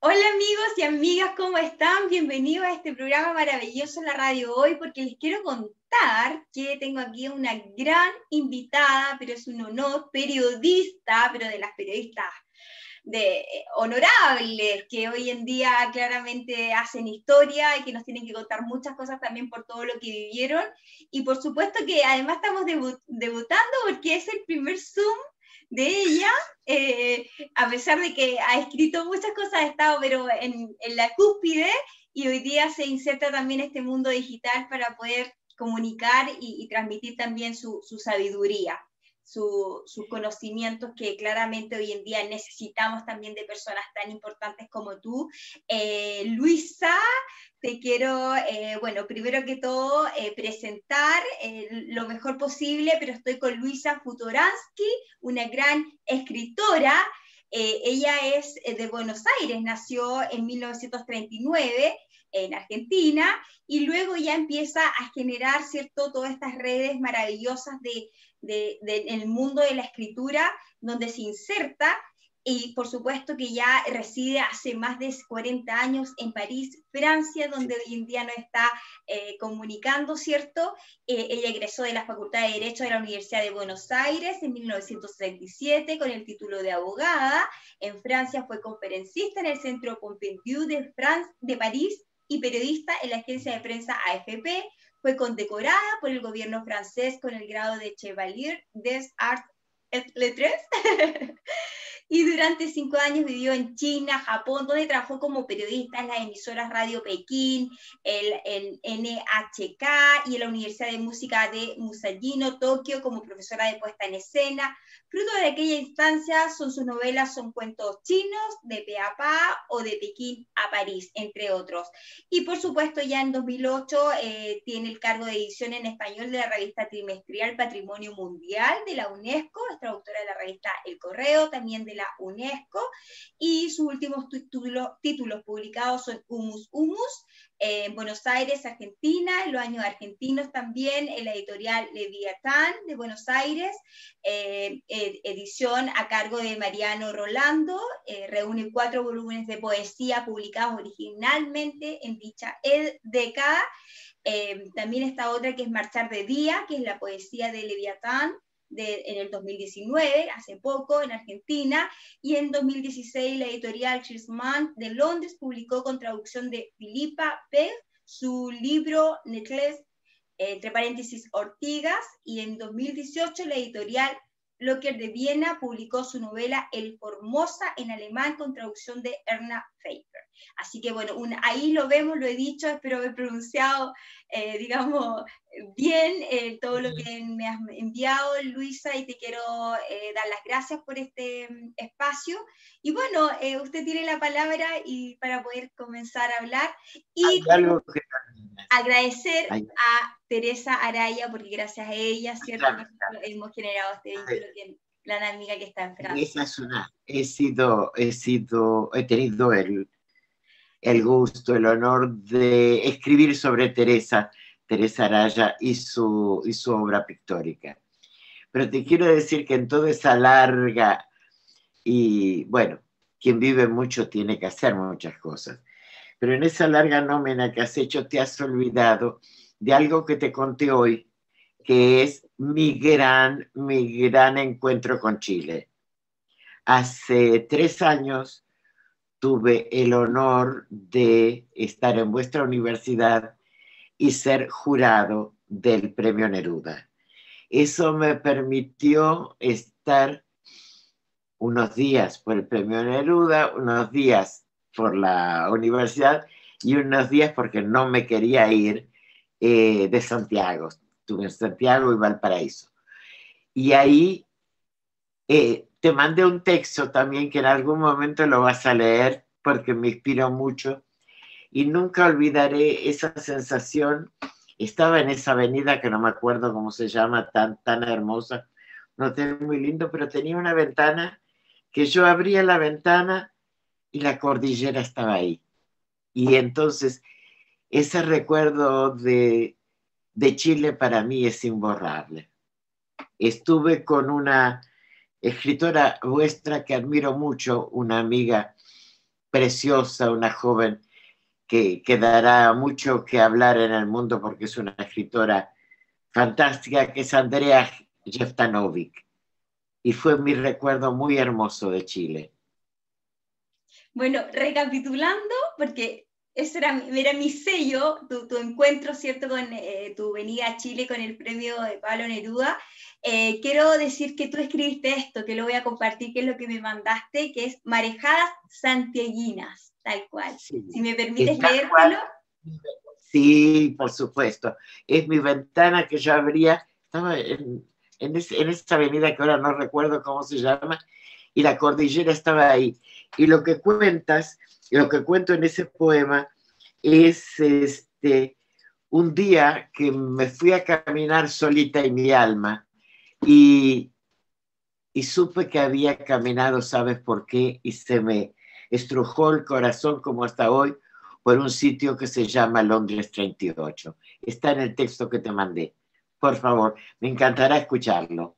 Hola amigos y amigas, ¿cómo están? Bienvenidos a este programa maravilloso en la radio hoy porque les quiero contar que tengo aquí una gran invitada, pero es un honor, periodista, pero de las periodistas de, eh, honorables que hoy en día claramente hacen historia y que nos tienen que contar muchas cosas también por todo lo que vivieron. Y por supuesto que además estamos debutando porque es el primer Zoom de ella, eh, a pesar de que ha escrito muchas cosas, ha estado pero en, la cúspide y hoy día se inserta también este mundo digital para poder comunicar y, transmitir también su, sabiduría. Sus conocimientos que claramente hoy en día necesitamos también de personas tan importantes como tú. Eh, Luisa, te quiero, eh, bueno, primero que todo, eh, presentar eh, lo mejor posible, pero estoy con Luisa Futoransky, una gran escritora. ella es de Buenos Aires, nació en 1939 en Argentina y luego ya empieza a generar, ¿cierto?, todas estas redes maravillosas de, de, del mundo de la escritura, donde se inserta y por supuesto que ya reside hace más de 40 años en París, Francia, donde hoy en día no está eh, comunicando, ¿cierto? Eh, ella egresó de la Facultad de Derecho de la Universidad de Buenos Aires en 1937 con el título de abogada. En Francia fue conferencista en el Centro Pompidou de, France, de París y periodista en la agencia de prensa AFP. Fue condecorada por el gobierno francés con el grado de Chevalier des Arts et Lettres. y durante cinco años vivió en China, Japón, donde trabajó como periodista en las emisoras Radio Pekín, el, el NHK y en la Universidad de Música de Musallino, Tokio, como profesora de puesta en escena. Fruto de aquella instancia son sus novelas, son cuentos chinos, de Peapá o de Pekín a París, entre otros. Y por supuesto ya en 2008 eh, tiene el cargo de edición en español de la revista trimestral Patrimonio Mundial de la UNESCO, traductora de la revista El Correo, también de la UNESCO, y sus últimos títulos, publicados son Humus Humus, en Buenos Aires, Argentina, en los años argentinos también, en la editorial Leviatán de Buenos Aires, eh, edición a cargo de Mariano Rolando, eh, reúne cuatro volúmenes de poesía publicados originalmente en dicha década. Eh, también está otra que es Marchar de Día, que es la poesía de Leviatán, en el 2019, hace poco, en Argentina, y en 2016 la editorial Chisman de Londres publicó con traducción de Filipa Pez su libro Necklace, entre paréntesis, Ortigas, y en 2018 la editorial Locker de Viena publicó su novela El Formosa en alemán con traducción de Erna Pfeiffer. Así que bueno, ahí lo vemos, lo he dicho, espero haber pronunciado, eh, digamos, bien eh, todo lo que me has enviado, Luisa, y te quiero eh, dar las gracias por este mm, espacio. Y bueno, usted tiene la palabra y para poder comenzar a hablar. Y agradecer a Teresa Araya, porque gracias a ella, ¿cierto? hemos generado este vínculo con la amiga que está en Francia. Esa es una, he sido, he sido, he tenido el, el gusto, el honor de escribir sobre Teresa, Teresa Araya y su, y su obra pictórica. Pero te quiero decir que en toda esa larga, y bueno, quien vive mucho tiene que hacer muchas cosas, pero en esa larga nómina que has hecho te has olvidado de algo que te conté hoy, que es mi gran, mi gran encuentro con Chile. Hace tres años tuve el honor de estar en vuestra universidad y ser jurado del Premio Neruda. Eso me permitió estar unos días por el Premio Neruda, unos días por la universidad y unos días porque no me quería ir eh, de Santiago. Estuve en Santiago y Valparaíso. Y ahí eh, te mandé un texto también que en algún momento lo vas a leer porque me inspiró mucho. Y nunca olvidaré esa sensación. Estaba en esa avenida que no me acuerdo cómo se llama, tan, tan hermosa, no tengo muy lindo, pero tenía una ventana que yo abría la ventana y la cordillera estaba ahí. Y entonces ese recuerdo de, Chile para mí es imborrable. Estuve con una escritora vuestra que admiro mucho, una amiga preciosa, una joven que, que dará mucho que hablar en el mundo porque es una escritora fantástica, que es Andrea Jeftanovic. Y fue mi recuerdo muy hermoso de Chile. Bueno, recapitulando, porque ese era, era mi sello, tu, encuentro, ¿cierto?, con eh, tu venida a Chile con el premio de Pablo Neruda. Eh, quiero decir que tú escribiste esto, que lo voy a compartir, que es lo que me mandaste, que es Marejadas Santiaguinas, tal cual. si me permites leértelo. Sí, por supuesto. Es mi ventana que yo abría, estaba en, en, en esa avenida que ahora no recuerdo cómo se llama, y la cordillera estaba ahí. Y lo que cuentas lo que cuento en ese poema es este, un día que me fui a caminar solita en mi alma y, y supe que había caminado, ¿sabes por qué? Y se me estrujó el corazón como hasta hoy por un sitio que se llama Londres 38. Está en el texto que te mandé. Por favor, me encantará escucharlo.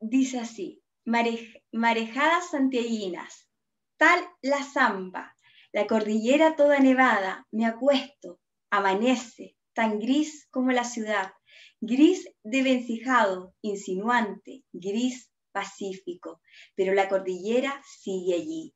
Dice así, marejadas santiaguinas, la zamba, la cordillera toda nevada, me acuesto, amanece, tan gris como la ciudad, gris de vencijado, insinuante, gris pacífico, pero la cordillera sigue allí.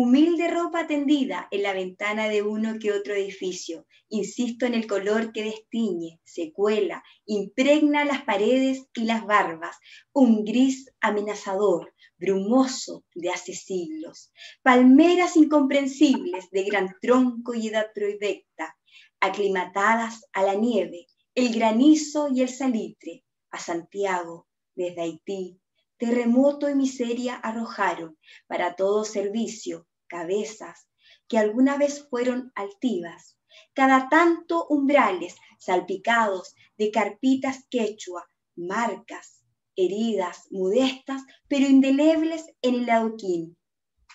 Humilde ropa tendida en la ventana de uno que otro edificio. Insisto en el color que destiñe, se cuela, impregna las paredes y las barbas. Un gris amenazador, brumoso de hace siglos, palmeras incomprensibles de gran tronco y edad proyecta, aclimatadas a la nieve, el granizo y el salitre, a Santiago, desde Haití, terremoto y miseria arrojaron para todo servicio cabezas que alguna vez fueron altivas, cada tanto umbrales salpicados de carpitas quechua, marcas, heridas modestas, pero indelebles en el adoquín.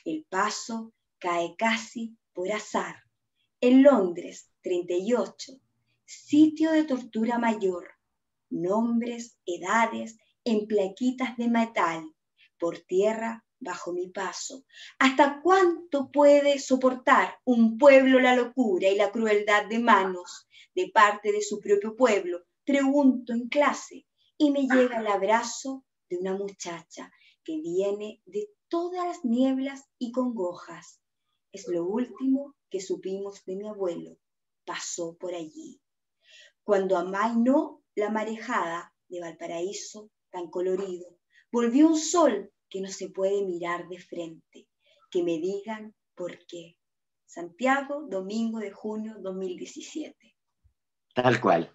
El paso cae casi por azar. En Londres, 38, sitio de tortura mayor. Nombres, edades, en plaquitas de metal, por tierra bajo mi paso. ¿Hasta cuánto puede soportar un pueblo la locura y la crueldad de manos de parte de su propio pueblo? Pregunto en clase, y me llega el abrazo de una muchacha que viene de todas las nieblas y congojas. Es lo último que supimos de mi abuelo. Pasó por allí. Cuando amainó la marejada de Valparaíso, tan colorido, volvió un sol que no se puede mirar de frente. Que me digan por qué. Santiago, domingo de junio 2017. Tal cual,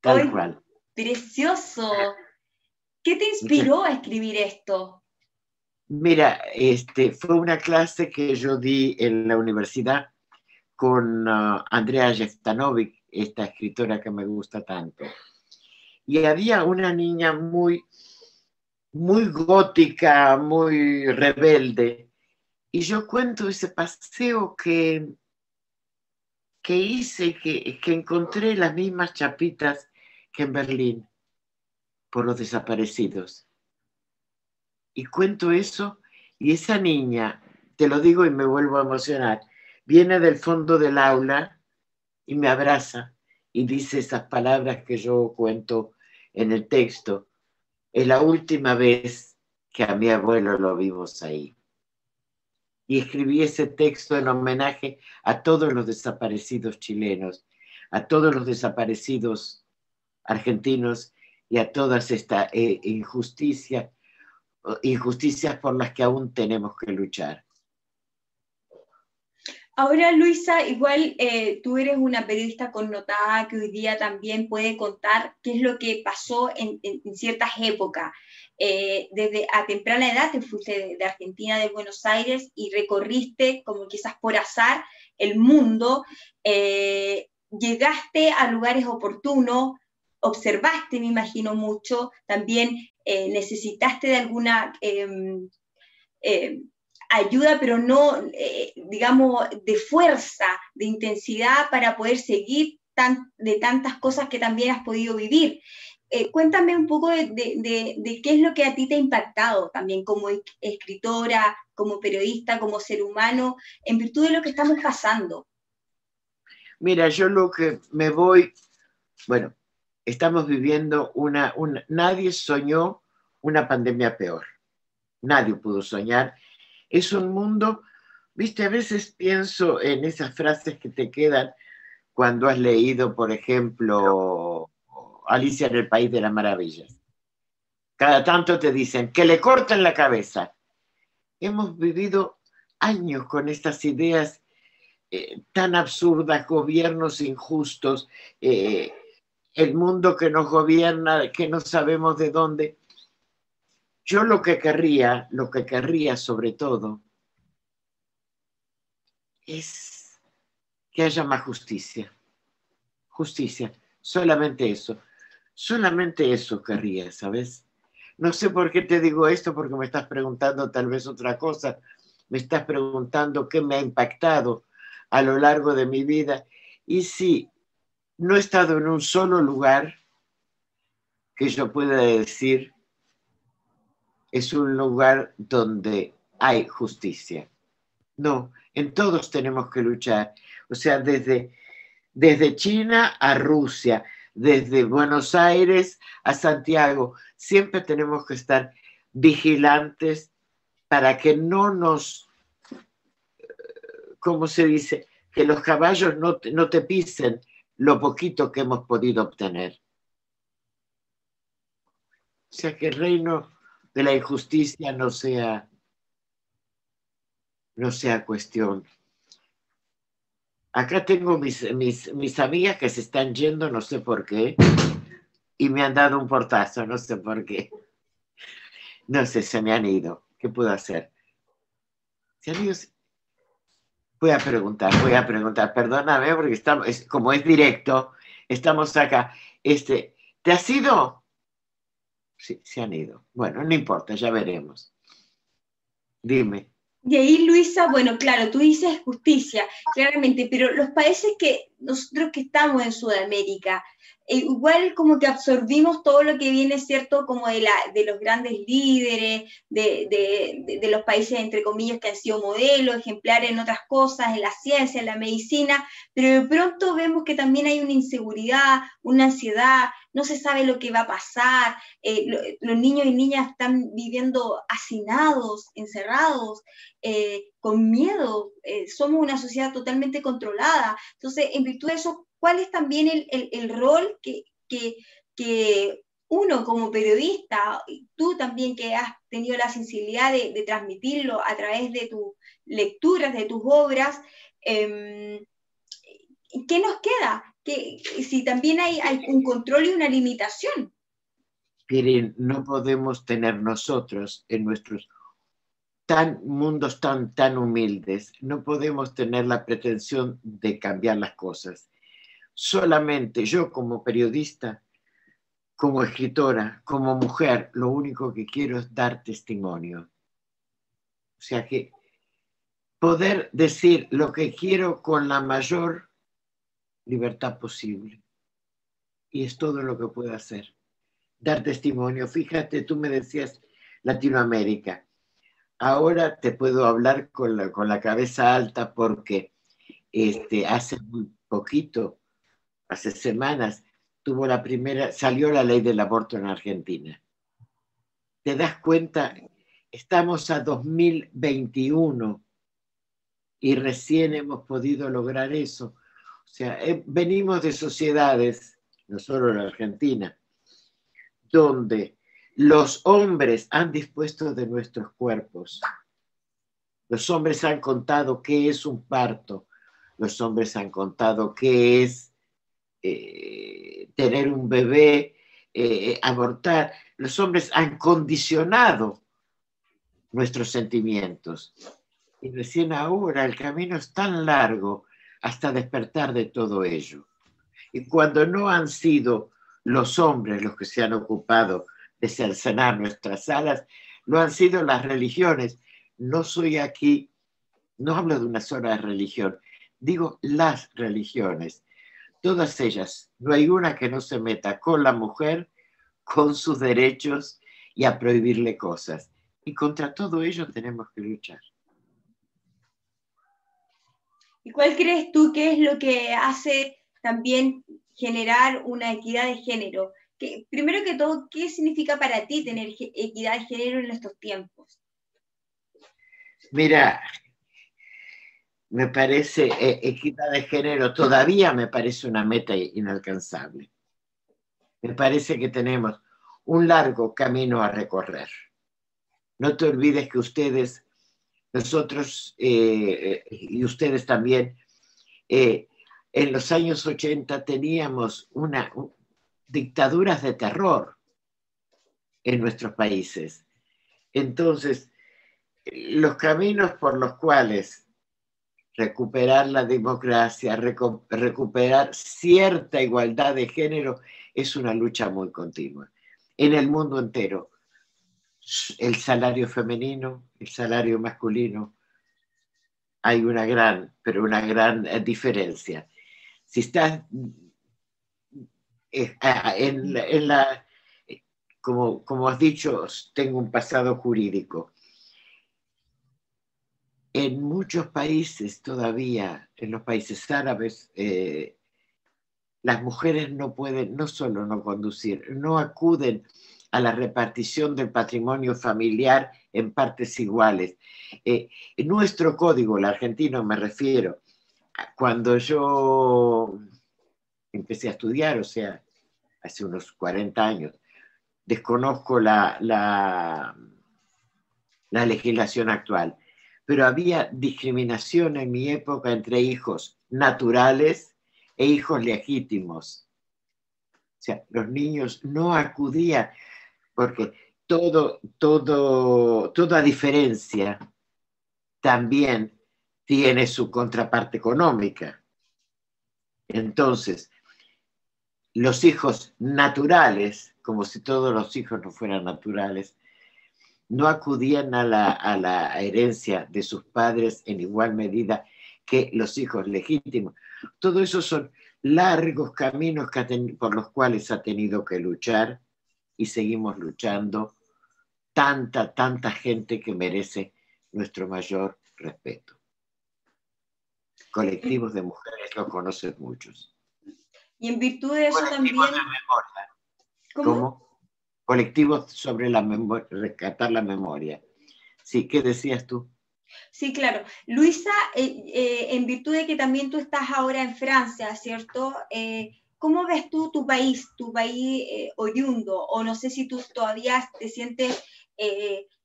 tal cual. Precioso. ¿Qué te inspiró a escribir esto? Mira, este, fue una clase que yo di en la universidad con uh, Andrea Jestanovic, esta escritora que me gusta tanto. Y había una niña muy, muy gótica, muy rebelde. Y yo cuento ese paseo que, que hice, que, que encontré las mismas chapitas que en Berlín por los desaparecidos. Y cuento eso y esa niña, te lo digo y me vuelvo a emocionar, viene del fondo del aula y me abraza y dice esas palabras que yo cuento en el texto. Es la última vez que a mi abuelo lo vimos ahí. Y escribí ese texto en homenaje a todos los desaparecidos chilenos, a todos los desaparecidos argentinos y a todas estas eh, injusticias, injusticias por las que aún tenemos que luchar. Ahora, Luisa, igual eh, tú eres una periodista connotada que hoy día también puede contar qué es lo que pasó en, ciertas épocas. Eh, desde a temprana edad te fuiste de, Argentina, de Buenos Aires, y recorriste, como quizás por azar, el mundo. llegaste a lugares oportunos, observaste, me imagino mucho, también eh, necesitaste de alguna em, em, ayuda, pero no, eh, digamos, de fuerza, de intensidad para poder seguir de tantas cosas que también has podido vivir. eh, cuéntame un poco de, qué es lo que a ti te ha impactado también como escritora, como periodista, como ser humano, en virtud de lo que estamos pasando. Mira, yo lo que me voy, bueno, estamos viviendo una nadie soñó una pandemia peor. Nadie pudo soñar. Es un mundo, viste, a veces pienso en esas frases que te quedan cuando has leído, por ejemplo, Alicia en el País de las Maravillas. Cada tanto te dicen que le corten la cabeza. Hemos vivido años con estas ideas eh, tan absurdas, gobiernos injustos, eh, el mundo que nos gobierna, que no sabemos de dónde. Yo lo que querría, lo que querría sobre todo, es que haya más justicia. Justicia, solamente eso. Solamente eso querría, ¿sabes? No sé por qué te digo esto, porque me estás preguntando tal vez otra cosa. Me estás preguntando qué me ha impactado a lo largo de mi vida. Y sí, no he estado en un solo lugar que yo pueda decir es un lugar donde hay justicia. No, en todos tenemos que luchar. O sea, desde, desde China a Rusia, desde Buenos Aires a Santiago, siempre tenemos que estar vigilantes para que no nos, ¿cómo se dice? Que los caballos no, no te pisen lo poquito que hemos podido obtener. O sea, que el reino de la injusticia no sea, no sea cuestión. Acá tengo mis, mis, mis amigas que se están yendo, no sé por qué, y me han dado un portazo, no sé por qué. No sé, se me han ido. ¿Qué puedo hacer? ¿Se han? Voy a preguntar, voy a preguntar, perdóname porque estamos, como es directo, estamos acá. Este, ¿Te has ido? Sí, se han ido. Bueno, no importa, ya veremos. Dime. Y ahí, Luisa, bueno, claro, tú dices justicia, claramente, pero los países que nosotros que estamos en Sudamérica, e igual como que absorbimos todo lo que viene, ¿cierto? Como de, la, de los grandes líderes, de, de, los países, entre comillas, que han sido modelos, ejemplares en otras cosas, en la ciencia, en la medicina, pero de pronto vemos que también hay una inseguridad, una ansiedad, no se sabe lo que va a pasar, eh, los niños y niñas están viviendo hacinados, encerrados, eh, con miedo, eh, somos una sociedad totalmente controlada. Entonces, en virtud de eso, cuál es también el, rol que, uno como periodista, tú también que has tenido la sensibilidad de, transmitirlo a través de tus lecturas, de tus obras, em, ¿qué nos queda? Que, si también hay, hay, un control y una limitación. Miren, no podemos tener nosotros en nuestros tan, mundos tan, tan humildes, no podemos tener la pretensión de cambiar las cosas solamente yo como periodista, como escritora, como mujer, lo único que quiero es dar testimonio. O sea que poder decir lo que quiero con la mayor libertad posible. Y es todo lo que puedo hacer. Dar testimonio. Fíjate, tú me decías Latinoamérica. Ahora te puedo hablar con la, con la cabeza alta porque este, hace muy poquito hace semanas, tuvo la primera, salió la ley del aborto en Argentina. ¿Te das cuenta? Estamos a 2021 y recién hemos podido lograr eso. O sea, eh, venimos de sociedades, no solo en Argentina, donde los hombres han dispuesto de nuestros cuerpos. Los hombres han contado qué es un parto. Los hombres han contado qué es eh, tener un bebé, eh, abortar. Los hombres han condicionado nuestros sentimientos. Y recién ahora el camino es tan largo hasta despertar de todo ello. Y cuando no han sido los hombres los que se han ocupado de cercenar nuestras alas, lo han sido las religiones. No soy aquí, no hablo de una sola religión, digo las religiones todas ellas, no hay una que no se meta con la mujer con sus derechos y a prohibirle cosas. Y contra todo ello tenemos que luchar. ¿Y cuál crees tú que es lo que hace también generar una equidad de género? Que, primero que todo, ¿qué significa para ti tener equidad de género en estos tiempos? Mira, me parece, eh, equidad de género todavía me parece una meta inalcanzable. Me parece que tenemos un largo camino a recorrer. No te olvides que ustedes, nosotros eh, y ustedes también, eh, en los años 80 teníamos una, dictaduras de terror en nuestros países. Entonces, los caminos por los cuales recuperar la democracia, recuperar cierta igualdad de género, es una lucha muy continua. En el mundo entero, el salario femenino, el salario masculino, hay una gran, pero una gran eh, diferencia. Si estás eh, en, la, como, como has dicho, tengo un pasado jurídico en muchos países todavía, en los países árabes, eh, las mujeres no pueden, no solo no conducir, no acuden a la repartición del patrimonio familiar en partes iguales. en eh, nuestro código, el argentino me refiero, cuando yo empecé a estudiar, o sea, hace unos 40 años, desconozco la, la legislación actual pero había discriminación en mi época entre hijos naturales e hijos legítimos. O sea, los niños no acudían porque todo, todo, toda diferencia también tiene su contraparte económica. Entonces, los hijos naturales, como si todos los hijos no fueran naturales, no acudían a la, herencia de sus padres en igual medida que los hijos legítimos. Todo eso son largos caminos por los cuales ha tenido que luchar y seguimos luchando tanta, tanta gente que merece nuestro mayor respeto. Colectivos de mujeres lo conocen muchos. Y en virtud de eso también... ¿Cómo? Colectivos sobre la memoria, rescatar la memoria. Sí, ¿qué decías tú? Sí, claro. Luisa, eh, eh, en virtud de que también tú estás ahora en Francia, ¿cierto? Eh, ¿Cómo ves tú tu país, tu país oyundo? O no sé si tú todavía te sientes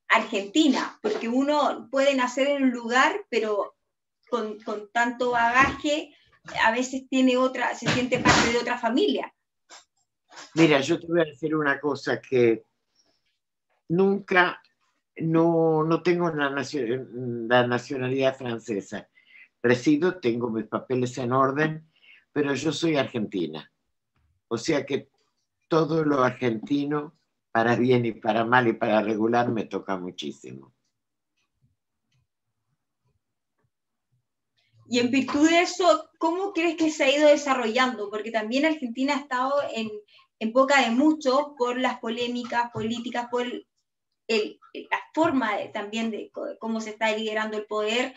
argentina, porque uno puede nacer en un lugar, pero con, con tanto bagaje, a veces tiene otra, se siente parte de otra familia. Mira, yo te voy a decir una cosa que nunca, no, tengo la, la nacionalidad francesa. Resido, tengo mis papeles en orden, pero yo soy argentina. O sea que todo lo argentino, para bien y para mal y para regular, me toca muchísimo. Y en virtud de eso, ¿cómo crees que se ha ido desarrollando? Porque también Argentina ha estado en, en boca de muchos por las polémicas políticas, por la forma también de cómo se está liderando el poder.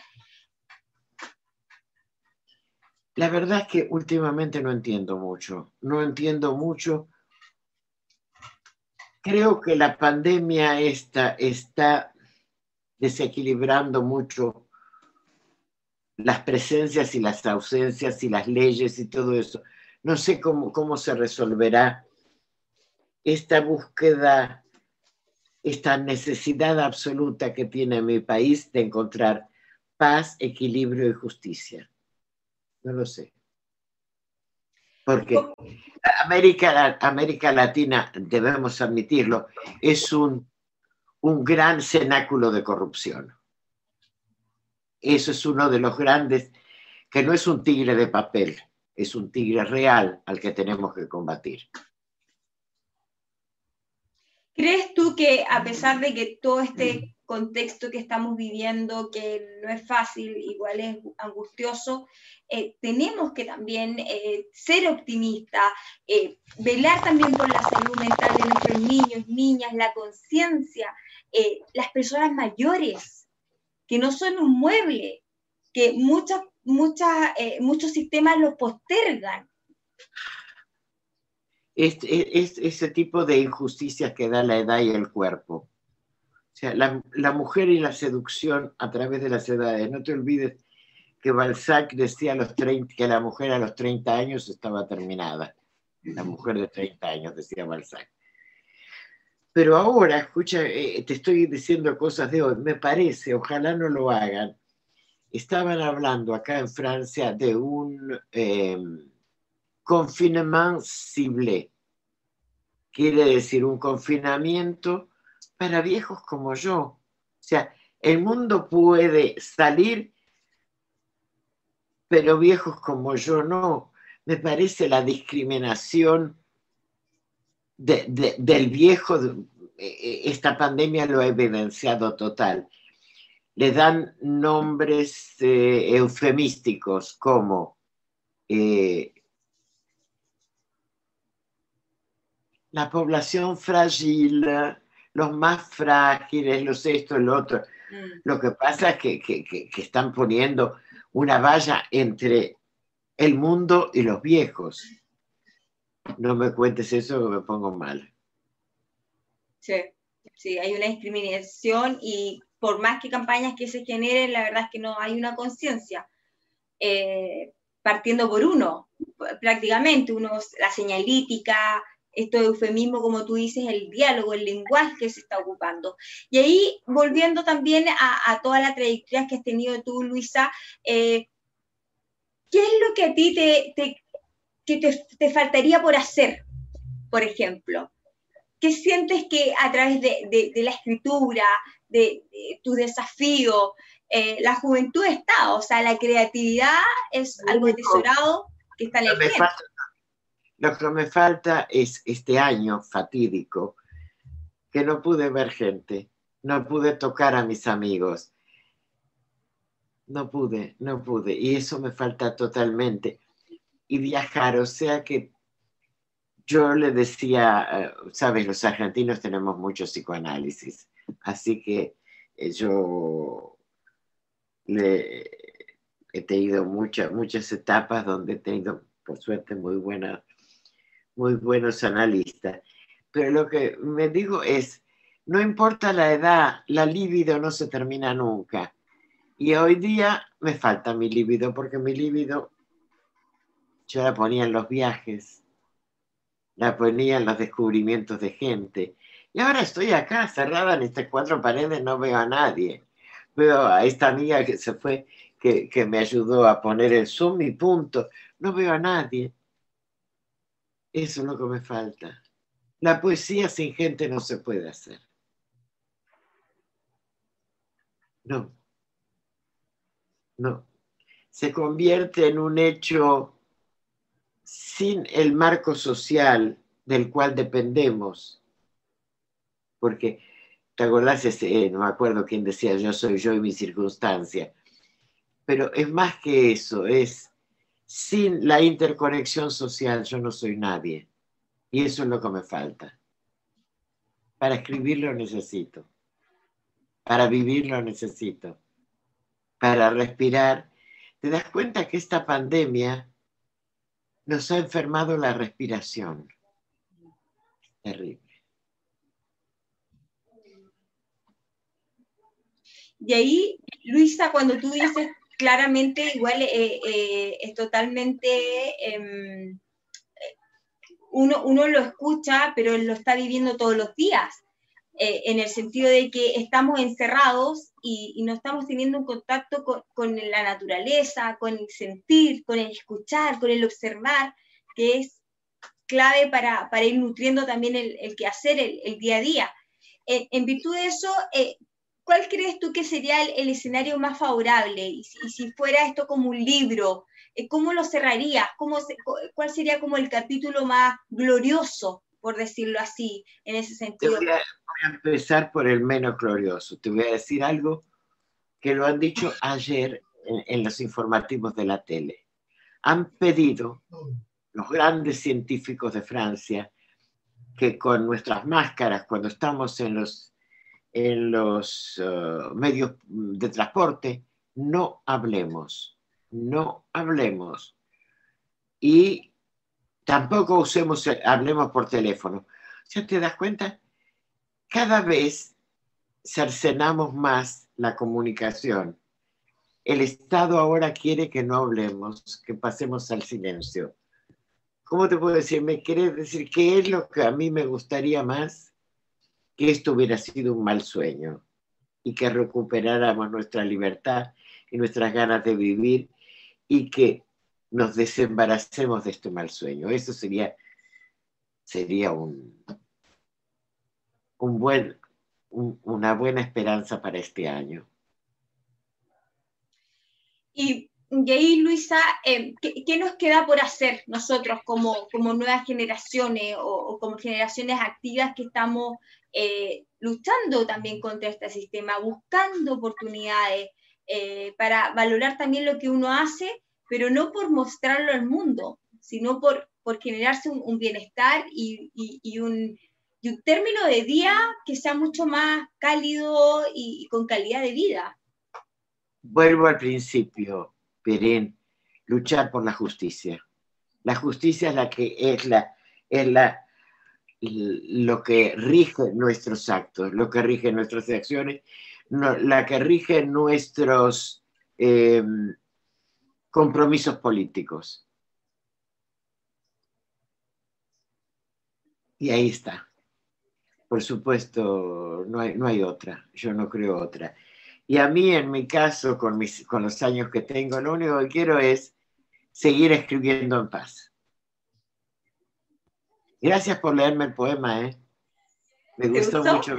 La verdad es que últimamente no entiendo mucho, no entiendo mucho. Creo que la pandemia esta está desequilibrando mucho las presencias y las ausencias y las leyes y todo eso. No sé cómo, cómo se resolverá esta búsqueda, esta necesidad absoluta que tiene mi país de encontrar paz, equilibrio y justicia. No lo sé. Porque América, América Latina, debemos admitirlo, es un, un gran cenáculo de corrupción. Eso es uno de los grandes, que no es un tigre de papel, es un tigre real al que tenemos que combatir. ¿Crees tú que a pesar de que todo este contexto que estamos viviendo, que no es fácil, igual es angustioso, eh, tenemos que también eh, ser optimistas, eh, velar también por la salud mental de nuestros niños, niñas, la conciencia, las personas mayores, que no son un mueble, que muchas, muchas, muchos sistemas los postergan. Es, es, ese tipo de injusticias que da la edad y el cuerpo sea, la, mujer y la seducción a través de las edades. No te olvides que Balzac decía los 30, que la mujer a los 30 años estaba terminada. La mujer de 30 años, decía Balzac. Pero ahora, escucha, eh, te estoy diciendo cosas de hoy, me parece, ojalá no lo hagan. Estaban hablando acá en Francia de un eh, confinement ciblé. Quiere decir un confinamiento para viejos como yo. O sea, el mundo puede salir, pero viejos como yo no. Me parece la discriminación del viejo, e, e, esta pandemia lo ha evidenciado total. Le dan nombres eh, eufemísticos como eh, la población frágil, los más frágiles, los esto, el otro. Mm. Lo que pasa es que, están poniendo una valla entre el mundo y los viejos. No me cuentes eso que me pongo mal. Sí, sí, hay una discriminación y por más que campañas que se generen, la verdad es que no hay una conciencia. Eh, partiendo por uno, prácticamente, uno, la señalítica, esto de eufemismo, como tú dices, el diálogo, el lenguaje que se está ocupando. Y ahí, volviendo también a, toda la trayectoria que has tenido tú, Luisa, eh, ¿qué es lo que a ti te, te, faltaría por hacer, por ejemplo? ¿Qué sientes que a través de, la escritura, de, tu desafío, eh, la juventud está? O sea, la creatividad es algo atesorado que está en el tiempo. Lo que me falta es este año fatídico, que no pude ver gente, no pude tocar a mis amigos. No pude, no pude. Y eso me falta totalmente. Y viajar, o sea que yo le decía, eh, sabes, los argentinos tenemos mucho psicoanálisis, así que eh, yo le, he tenido muchas, muchas etapas donde he tenido, por suerte, muy buena muy buenos analistas. Pero lo que me digo es, no importa la edad, la libido no se termina nunca. Y hoy día me falta mi libido, porque mi libido yo la ponía en los viajes, la ponía en los descubrimientos de gente. Y ahora estoy acá, cerrada en estas cuatro paredes, no veo a nadie. Veo a esta amiga que se fue, que, que me ayudó a poner el zoom y punto. No veo a nadie. Eso es lo que me falta. La poesía sin gente no se puede hacer. No. No. Se convierte en un hecho sin el marco social del cual dependemos. Porque, ¿te acordás? Ese, no me acuerdo quién decía, yo soy yo y mi circunstancia. Pero es más que eso, es sin la interconexión social yo no soy nadie. Y eso es lo que me falta. Para escribir lo necesito. Para vivir lo necesito. Para respirar. ¿Te das cuenta que esta pandemia nos ha enfermado la respiración? Terrible. Y ahí, Luisa, cuando tú dices claramente igual eh, eh, es totalmente, em, uno, uno, lo escucha, pero lo está viviendo todos los días, eh, en el sentido de que estamos encerrados y, no estamos teniendo un contacto con, la naturaleza, con el sentir, con el escuchar, con el observar, que es clave para, ir nutriendo también el, el quehacer, el, día a día. en virtud de eso, ¿cuál crees tú que sería el, escenario más favorable? Y si, fuera esto como un libro, eh, ¿cómo lo cerrarías? ¿Cómo ¿Cuál sería como el capítulo más glorioso, por decirlo así, en ese sentido? Voy a empezar por el menos glorioso. Te voy a decir algo que lo han dicho ayer en, los informativos de la tele. Han pedido los grandes científicos de Francia que con nuestras máscaras, cuando estamos en los, en los uh, medios de transporte, no hablemos, no hablemos. Y tampoco usemos, hablemos por teléfono. ¿Ya te das cuenta? Cada vez cercenamos más la comunicación. El Estado ahora quiere que no hablemos, que pasemos al silencio. ¿Cómo te puedo decir? ¿Me quieres decir qué es lo que a mí me gustaría más? Que esto hubiera sido un mal sueño y que recuperáramos nuestra libertad y nuestras ganas de vivir y que nos desembaracemos de este mal sueño. Eso sería, sería un, un buen, una buena esperanza para este año. Y, ahí, Luisa, eh, ¿qué, nos queda por hacer nosotros como, como nuevas generaciones o, como generaciones activas que estamos eh, luchando también contra este sistema, buscando oportunidades eh, para valorar también lo que uno hace, pero no por mostrarlo al mundo, sino por, por generarse un, bienestar y, y un término de día que sea mucho más cálido y, con calidad de vida. Vuelvo al principio, Perén, luchar por la justicia. La justicia es la que es la lo que rige nuestros actos, lo que rige nuestras acciones, la que rige nuestros eh, compromisos políticos. Y ahí está. Por supuesto, no hay, no hay otra, yo no creo otra. Y a mí, en mi caso, con, mis, con los años que tengo, lo único que quiero es seguir escribiendo en paz. Gracias por leerme el poema, ¿eh? Me gustó, mucho.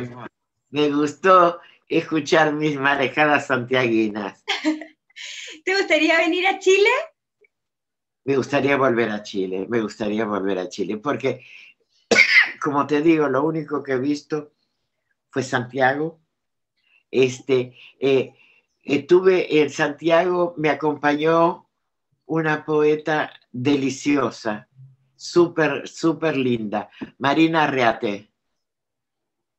Me gustó escuchar mis marejadas santiaguinas. ¿Te gustaría venir a Chile? Me gustaría volver a Chile, me gustaría volver a Chile, porque como te digo, lo único que he visto fue Santiago. Este, eh, estuve en Santiago, me acompañó una poeta deliciosa, súper, súper linda, Marina Reate.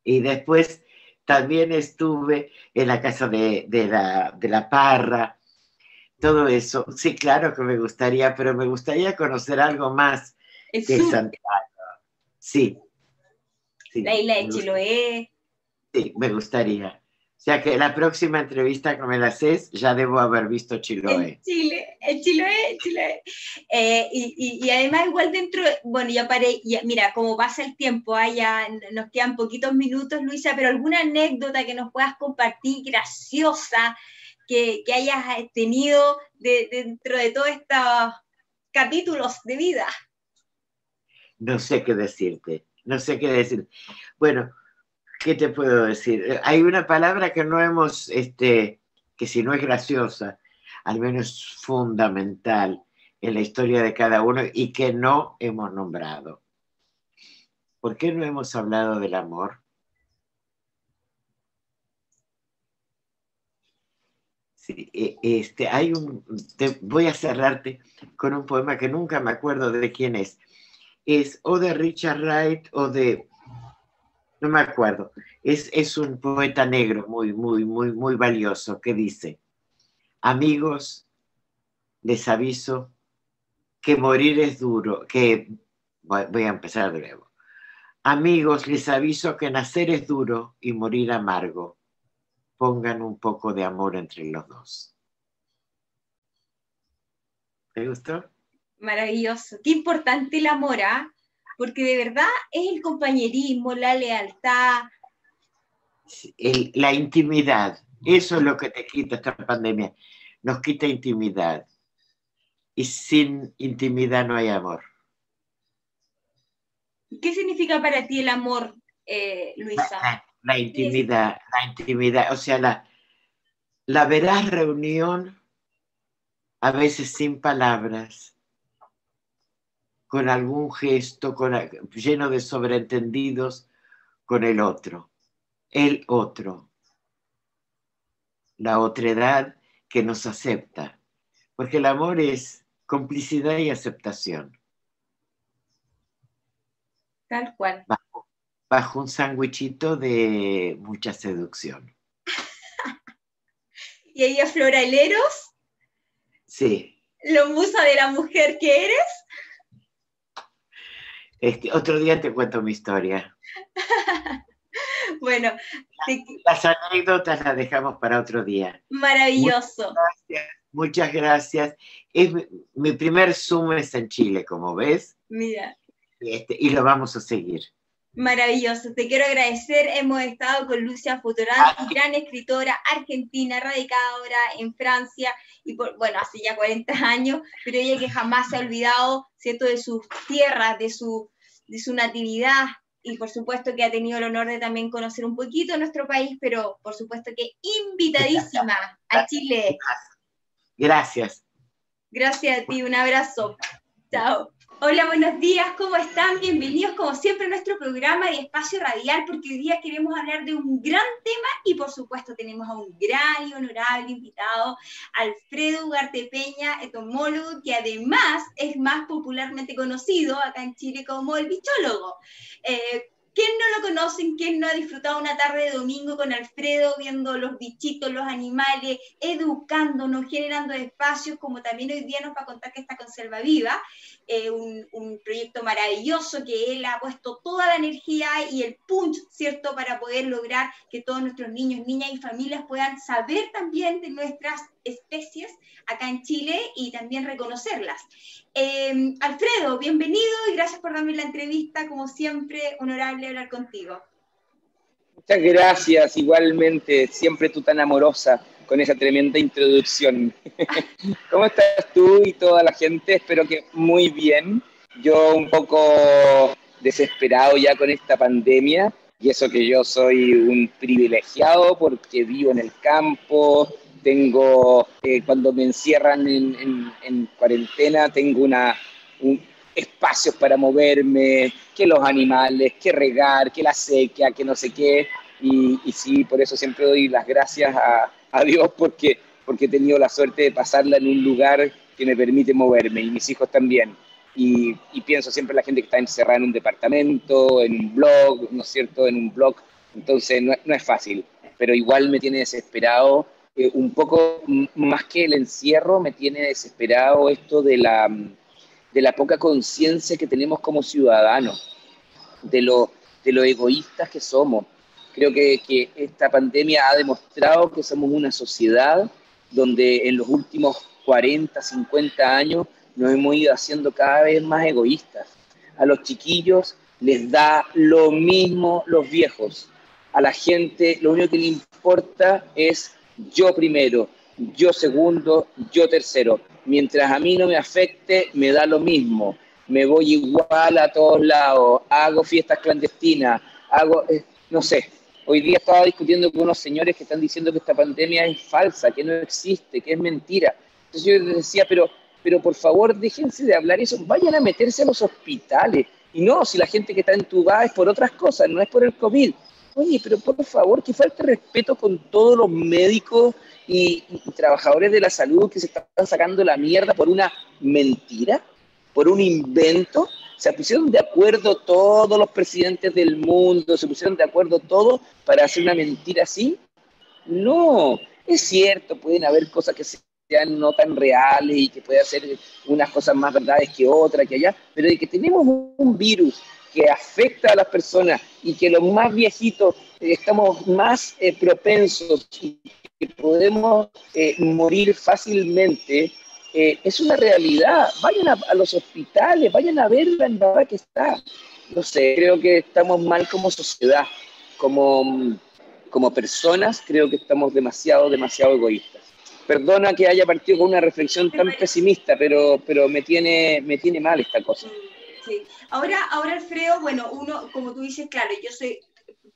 Y después también estuve en la casa de, la, de la Parra, todo eso. Sí, claro que me gustaría, pero me gustaría conocer algo más de Santiago. Sí, la isla de Chiloé. Sí, me gustaría. O sea que la próxima entrevista que me la haces, ya debo haber visto Chiloé. En Chile, en Chiloé, Chiloé. Eh, y, además igual dentro, bueno, ya paré, mira, como pasa el tiempo, ah, ya nos quedan poquitos minutos, Luisa, pero alguna anécdota que nos puedas compartir graciosa que, hayas tenido dentro de todos estos capítulos de vida. No sé qué decirte no sé qué decir. Bueno, ¿qué te puedo decir? Hay una palabra que no hemos, este, que si no es graciosa, al menos fundamental en la historia de cada uno y que no hemos nombrado. ¿Por qué no hemos hablado del amor? Sí, e, este, hay un, voy a cerrarte con un poema que nunca me acuerdo de quién es, es o de Richard Wright o de, no me acuerdo, es, es un poeta negro muy, muy, muy, muy valioso que dice, amigos, les aviso que morir es duro, que voy a empezar de nuevo. Amigos, les aviso que nacer es duro y morir amargo. Pongan un poco de amor entre los dos. ¿Te gustó? Maravilloso. Qué importante el amor, ¿ah? Porque de verdad es el compañerismo, la lealtad. la intimidad. Eso es lo que te quita esta pandemia. Nos quita intimidad. Y sin intimidad no hay amor. ¿Qué significa para ti el amor, eh, Luisa? La, intimidad, la intimidad, o sea, la, la veraz reunión, a veces sin palabras, con algún gesto, con, lleno de sobreentendidos con el otro. el otro, la otredad que nos acepta, porque el amor es complicidad y aceptación. Tal cual. Bajo, un sándwichito de mucha seducción. ¿Y ella Flora Heleros? Sí. ¿Lo musa de la mujer que eres? Este, otro día te cuento mi historia. bueno, las anécdotas las dejamos para otro día. Maravilloso. Muchas gracias. Muchas gracias. Es mi, primer Zoom es en Chile, como ves. Mira. Este, y lo vamos a seguir. Maravilloso, te quiero agradecer. Hemos estado con Lucia Futurán, ah. gran escritora argentina, radicada ahora en Francia, y por, bueno, hace ya 40 años, pero ella que jamás se ha olvidado, ¿cierto?, de sus tierras, de su, de su natividad, y por supuesto que ha tenido el honor de también conocer un poquito nuestro país, pero por supuesto que invitadísima a Chile. Gracias. Gracias a ti, un abrazo. Chao. Hola, buenos días, ¿cómo están? Bienvenidos como siempre a nuestro programa de Espacio Radial, porque hoy día queremos hablar de un gran tema y por supuesto tenemos a un gran y honorable invitado, Alfredo Ugarte Peña, etomólogo, que además es más popularmente conocido acá en Chile como el bichólogo. Eh, ¿Quién no lo conocen? ¿Quién no ha disfrutado una tarde de domingo con Alfredo viendo los bichitos, los animales, educándonos, generando espacios, como también hoy día nos va a contar que está Conserva Viva, eh, un, proyecto maravilloso que él ha puesto toda la energía y el punch, ¿cierto?, para poder lograr que todos nuestros niños, niñas y familias puedan saber también de nuestras especies acá en Chile y también reconocerlas. Em, Alfredo, bienvenido y gracias por darme la entrevista, como siempre, honorable hablar contigo. Muchas gracias, igualmente, siempre tú tan amorosa con esa tremenda introducción. ¿Cómo estás tú y toda la gente? Espero que muy bien. Yo un poco desesperado ya con esta pandemia, y eso que yo soy un privilegiado porque vivo en el campo, tengo, eh, cuando me encierran en, cuarentena, tengo una, espacios para moverme, que los animales, que regar, que la sequía, que no sé qué. Y, sí, por eso siempre doy las gracias a, a, Dios porque, porque he tenido la suerte de pasarla en un lugar que me permite moverme y mis hijos también. Y, y pienso siempre en la gente que está encerrada en un departamento, en un blog, ¿no es cierto?, en un blog. Entonces no, no es fácil, pero igual me tiene desesperado eh, un poco más que el encierro, me tiene desesperado esto de la, de la poca conciencia que tenemos como ciudadanos, de lo, de lo egoístas que somos. Creo que, que esta pandemia ha demostrado que somos una sociedad donde en los últimos 40, 50 años nos hemos ido haciendo cada vez más egoístas. A los chiquillos les da lo mismo los viejos. A la gente lo único que le importa es yo primero, yo segundo, yo tercero. Mientras a mí no me afecte, me da lo mismo. Me voy igual a todos lados, hago fiestas clandestinas, hago, eh, no sé. Hoy día estaba discutiendo con unos señores que están diciendo que esta pandemia es falsa, que no existe, que es mentira. Entonces yo les decía, pero, pero por favor déjense de hablar eso, vayan a meterse a los hospitales. Y no, si la gente que está entubada es por otras cosas, no es por el COVID. Oye, pero por favor, que falta respeto con todos los médicos y, trabajadores de la salud que se están sacando la mierda por una mentira, por un invento. Se pusieron de acuerdo todos los presidentes del mundo, se pusieron de acuerdo todos para hacer una mentira así. No, es cierto, pueden haber cosas que sean no tan reales y que puede hacer unas cosas más verdades que otras, que allá, pero de que tenemos un virus que afecta a las personas y que los más viejitos eh, estamos más eh, propensos y que podemos eh, morir fácilmente, es una realidad. Vayan a, los hospitales, vayan a ver la verdad que está. No sé, creo que estamos mal como sociedad, como, como personas, creo que estamos demasiado, demasiado egoístas. Perdona que haya partido con una reflexión tan pesimista, pero, pero me, tiene, me tiene mal esta cosa. Sí. Ahora, ahora, Alfredo, bueno, uno, como tú dices, claro, yo soy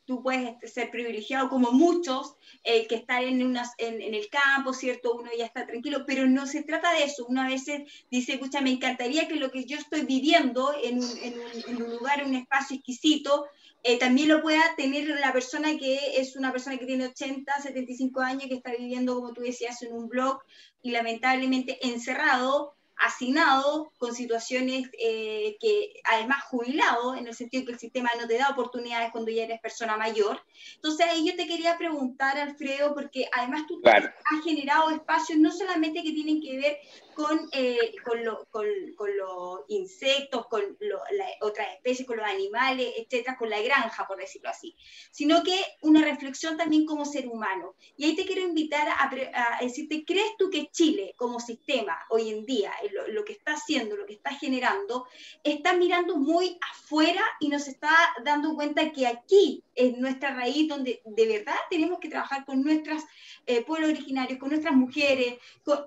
tú puedes este, ser privilegiado como muchos, eh, que estar en, unas, en, el campo, ¿cierto? Uno ya está tranquilo, pero no se trata de eso. Una vez dice, escucha, me encantaría que lo que yo estoy viviendo en en en un lugar, en un espacio exquisito, eh, también lo pueda tener la persona que es una persona que tiene 80, 75 años, que está viviendo, como tú decías, en un blog y lamentablemente encerrado asignado con situaciones eh, que además jubilado, en el sentido que el sistema no te da oportunidades cuando ya eres persona mayor. Entonces ahí yo te quería preguntar, Alfredo, porque además tú has generado espacios no solamente que tienen que ver con, eh, con, con, los insectos, con otras especies, con los animales, etcétera, con la granja, por decirlo así, sino que una reflexión también como ser humano. Y ahí te quiero invitar a, a decirte, ¿crees tú que Chile como sistema hoy en día, lo, lo, que está haciendo, lo que está generando, está mirando muy afuera y nos está dando cuenta que aquí es nuestra raíz donde de verdad tenemos que trabajar con nuestros eh, pueblos originarios, con nuestras mujeres,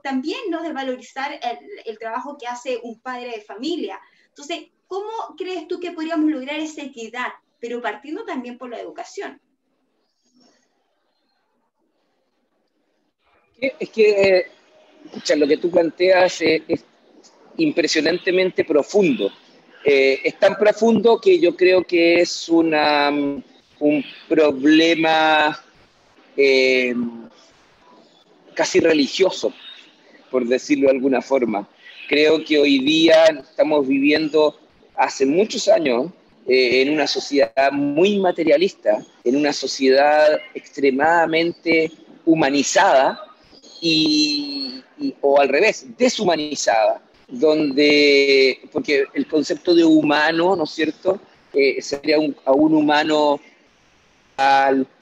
también ¿no? de valorizar el, trabajo que hace un padre de familia. Entonces, ¿cómo crees tú que podríamos lograr esa equidad, pero partiendo también por la educación? Es que, escucha, lo que tú planteas es, impresionantemente profundo. Eh, es tan profundo que yo creo que es una, un problema eh, casi religioso por decirlo de alguna forma. Creo que hoy día estamos viviendo hace muchos años eh, en una sociedad muy materialista, en una sociedad extremadamente humanizada y, o al revés, deshumanizada, donde, porque el concepto de humano, ¿no es cierto?, eh, sería a un humano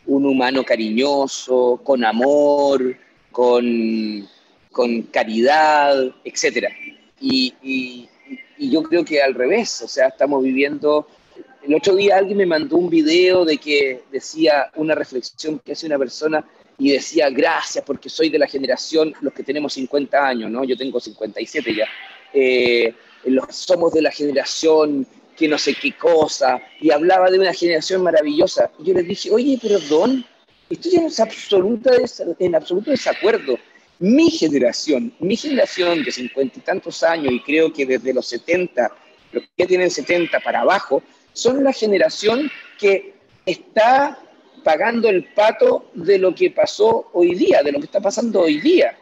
un humano cariñoso, con amor, con, con caridad, etc. Y, yo creo que al revés, o sea, estamos viviendo... El otro día alguien me mandó un video de que decía una reflexión que hace una persona y decía, gracias porque soy de la generación, los que tenemos 50 años, ¿no? Yo tengo 57 ya. Eh, los, somos de la generación que no sé qué cosa, y hablaba de una generación maravillosa. Y yo le dije, oye, perdón, estoy en absoluta, en absoluto desacuerdo mi generación, mi generación de cincuenta y tantos años, y creo que desde los 70, los que tienen 70 para abajo, son la generación que está pagando el pato de lo que pasó hoy día, de lo que está pasando hoy día.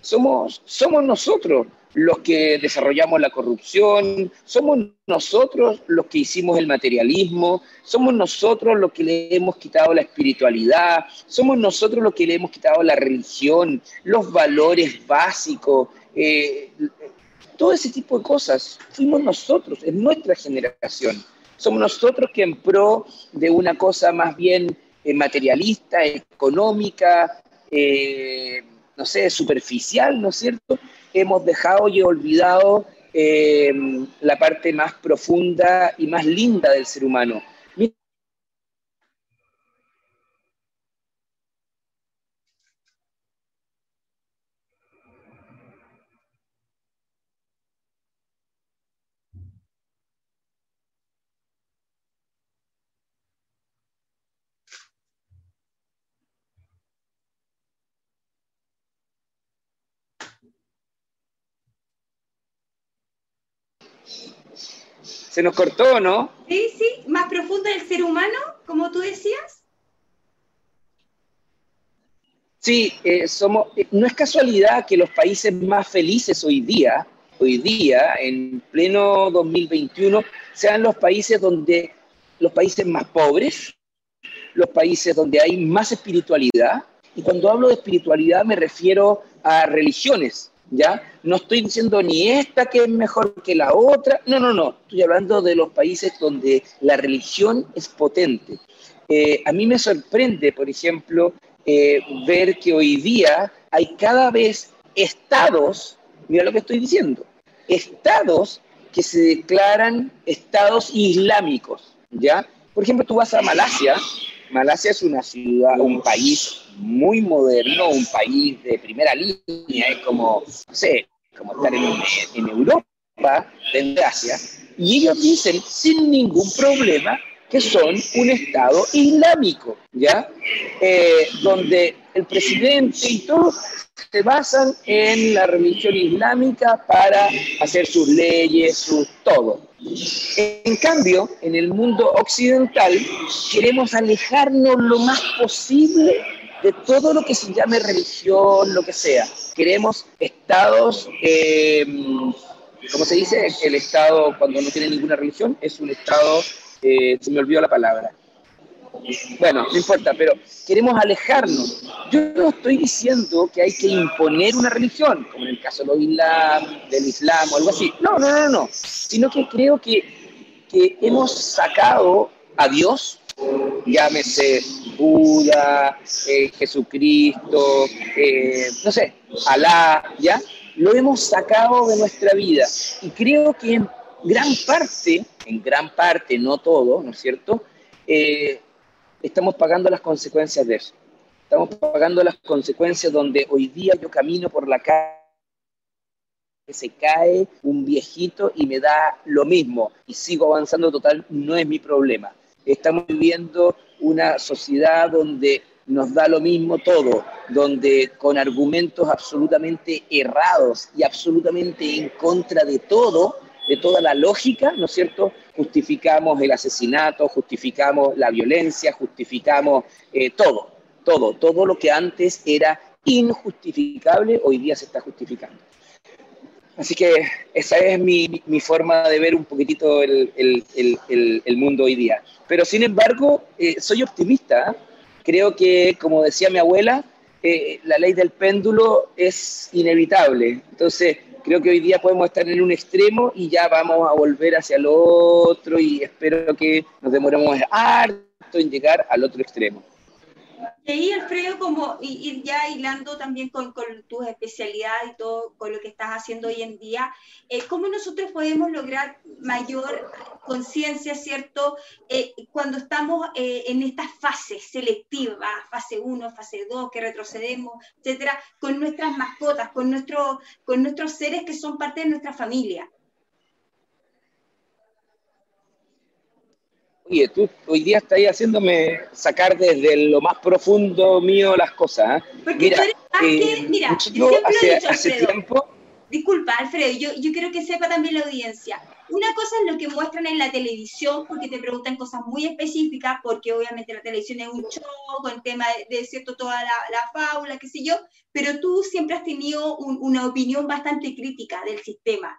Somos, somos nosotros los que desarrollamos la corrupción, somos nosotros los que hicimos el materialismo, somos nosotros los que le hemos quitado la espiritualidad, somos nosotros los que le hemos quitado la religión, los valores básicos, eh, todo ese tipo de cosas. Fuimos nosotros, es nuestra generación. Somos nosotros que en pro de una cosa más bien eh, materialista, económica, eh, no sé, superficial, ¿no es cierto? Hemos dejado y olvidado eh, la parte más profunda y más linda del ser humano. Se nos cortó, ¿no? Sí, sí, más profunda del ser humano, como tú decías. Sí, eh, somos, eh, no es casualidad que los países más felices hoy día, hoy día, en pleno 2021, sean los países donde los países más pobres, los países donde hay más espiritualidad. Y cuando hablo de espiritualidad me refiero a religiones, ¿ya? No estoy diciendo ni esta que es mejor que la otra, no, no, no, estoy hablando de los países donde la religión es potente. Eh, a mí me sorprende, por ejemplo, eh, ver que hoy día hay cada vez estados, mira lo que estoy diciendo, estados que se declaran estados islámicos, ¿ya? Por ejemplo, tú vas a Malasia, Malasia es una ciudad, un país muy moderno, un país de primera línea, es como, no sé, como estar en, en Europa, en Asia, y ellos dicen sin ningún problema que son un Estado islámico, ¿ya? Eh, donde el presidente y todo se basan en la religión islámica para hacer sus leyes, su todo. En cambio, en el mundo occidental queremos alejarnos lo más posible de todo lo que se llame religión, lo que sea. Queremos estados, eh, ¿cómo se dice? El estado cuando no tiene ninguna religión es un estado, eh, se me olvidó la palabra. Bueno, no importa, pero queremos alejarnos. Yo no estoy diciendo que hay que imponer una religión, como en el caso del Islam, del Islam o algo así. No, no, no, no. Sino que creo que, que hemos sacado a Dios llámese Buda, eh, Jesucristo, eh, no sé, Alá, ¿ya? Lo hemos sacado de nuestra vida. Y creo que en gran parte, en gran parte, no todo, ¿no es cierto? Eh, estamos pagando las consecuencias de eso. Estamos pagando las consecuencias donde hoy día yo camino por la calle se cae un viejito y me da lo mismo y sigo avanzando total, no es mi problema. Estamos viviendo una sociedad donde nos da lo mismo todo, donde con argumentos absolutamente errados y absolutamente en contra de todo, de toda la lógica, ¿no es cierto? Justificamos el asesinato, justificamos la violencia, justificamos eh, todo, todo, todo lo que antes era injustificable, hoy día se está justificando. Así que esa es mi, mi, forma de ver un poquitito el, el, el, mundo hoy día. Pero sin embargo, eh, soy optimista. Creo que, como decía mi abuela, eh, la ley del péndulo es inevitable. Entonces, creo que hoy día podemos estar en un extremo y ya vamos a volver hacia el otro y espero que nos demoremos harto en llegar al otro extremo. Y Alfredo, como ir ya hilando también con, con tus especialidades y todo, con lo que estás haciendo hoy en día, eh, ¿cómo nosotros podemos lograr mayor conciencia, ¿cierto? Eh, cuando estamos eh, en estas fases selectivas, fase 1, fase 2, que retrocedemos, etcétera, con nuestras mascotas, con, nuestro, con nuestros seres que son parte de nuestra familia. Oye, tú hoy día estás haciéndome sacar desde lo más profundo mío las cosas. ¿eh? Porque mira, tú eres, eh, que, mira, yo hace, dicho, hace tiempo... Disculpa, Alfredo, yo, yo quiero que sepa también la audiencia. Una cosa es lo que muestran en la televisión, porque te preguntan cosas muy específicas, porque obviamente la televisión es un show con tema de, de cierto toda la, la, fábula, qué sé yo, pero tú siempre has tenido un, una opinión bastante crítica del sistema.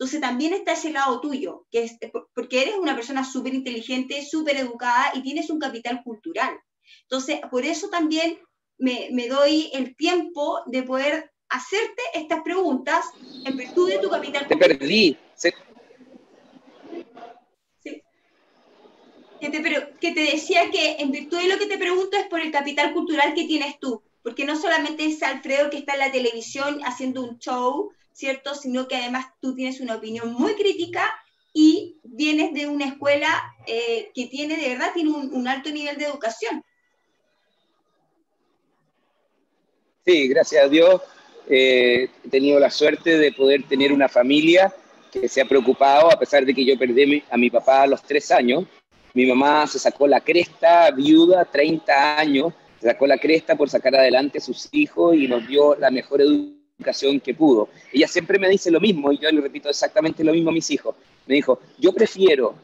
Entonces también está ese lado tuyo, que es porque eres una persona súper inteligente, súper educada y tienes un capital cultural. Entonces, por eso también me, me, doy el tiempo de poder hacerte estas preguntas en virtud de tu capital cultural. Te perdí. Sí. sí. Que, te, que te decía que en virtud de lo que te pregunto es por el capital cultural que tienes tú, porque no solamente es Alfredo que está en la televisión haciendo un show, ¿cierto? Sino que además tú tienes una opinión muy crítica y vienes de una escuela eh, que tiene, de verdad, tiene un, alto nivel de educación. Sí, gracias a Dios eh, he tenido la suerte de poder tener una familia que se ha preocupado, a pesar de que yo perdí a mi papá a los tres años. Mi mamá se sacó la cresta, viuda, 30 años, sacó la cresta por sacar adelante a sus hijos y nos dio la mejor educación educación que pudo. Ella siempre me dice lo mismo y yo le repito exactamente lo mismo a mis hijos. Me dijo, yo prefiero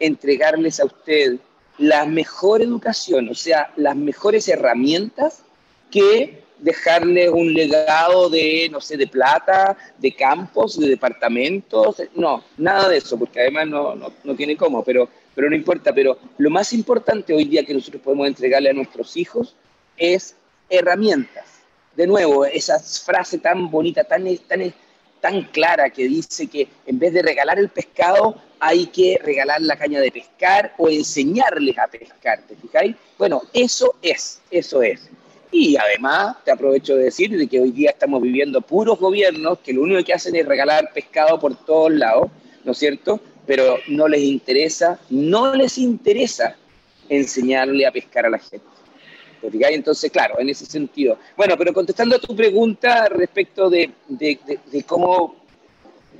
entregarles a usted la mejor educación, o sea, las mejores herramientas, que dejarles un legado de, no sé, de plata, de campos, de departamentos. No, nada de eso, porque además no, no, no tiene cómo, pero, pero no importa. Pero lo más importante hoy día que nosotros podemos entregarle a nuestros hijos es herramientas de nuevo, esa frase tan bonita, tan, tan, tan clara que dice que en vez de regalar el pescado, hay que regalar la caña de pescar o enseñarles a pescar, ¿te fijáis? Bueno, eso es, eso es. Y además, te aprovecho de decir de que hoy día estamos viviendo puros gobiernos que lo único que hacen es regalar pescado por todos lados, ¿no es cierto? Pero no les interesa, no les interesa enseñarle a pescar a la gente. Entonces, claro, en ese sentido. Bueno, pero contestando a tu pregunta respecto de, de, cómo,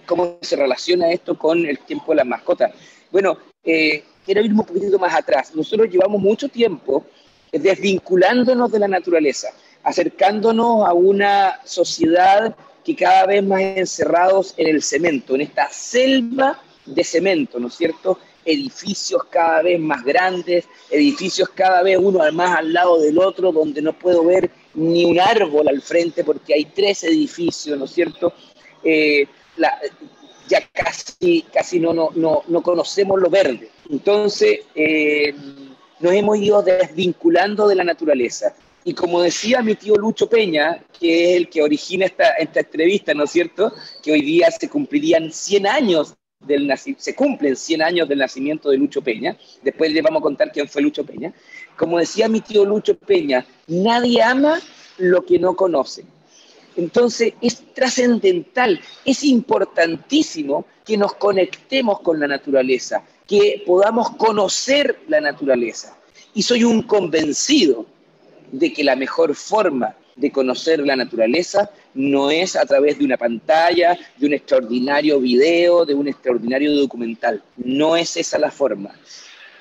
cómo se relaciona esto con el tiempo de las mascotas. Bueno, eh, quiero irme un poquito más atrás. Nosotros llevamos mucho tiempo desvinculándonos de la naturaleza, acercándonos a una sociedad que cada vez más encerrados en el cemento, en esta selva de cemento, ¿no es cierto? Edificios cada vez más grandes, edificios cada vez uno más al lado del otro, donde no puedo ver ni un árbol al frente porque hay tres edificios, ¿no es cierto? Eh, ya casi, casi no, no, no, no, conocemos lo verde. Entonces, eh, nos hemos ido desvinculando de la naturaleza. Y como decía mi tío Lucho Peña, que es el que origina esta, esta entrevista, ¿no es cierto? Que hoy día se cumplirían 100 años del se cumplen 100 años del nacimiento de Lucho Peña. Después les vamos a contar quién fue Lucho Peña. Como decía mi tío Lucho Peña, nadie ama lo que no conoce. Entonces es trascendental, es importantísimo que nos conectemos con la naturaleza, que podamos conocer la naturaleza. Y soy un convencido de que la mejor forma de conocer la naturaleza no es a través de una pantalla, de un extraordinario video, de un extraordinario documental. No es esa la forma.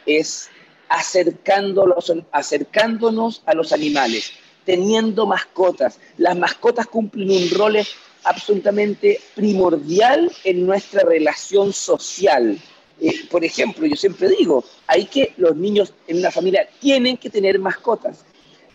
Es acercándonos, acercándonos a los animales, teniendo mascotas. Las mascotas cumplen un rol absolutamente primordial en nuestra relación social. Eh, por ejemplo, yo siempre digo, hay que los niños en una familia tienen que tener mascotas.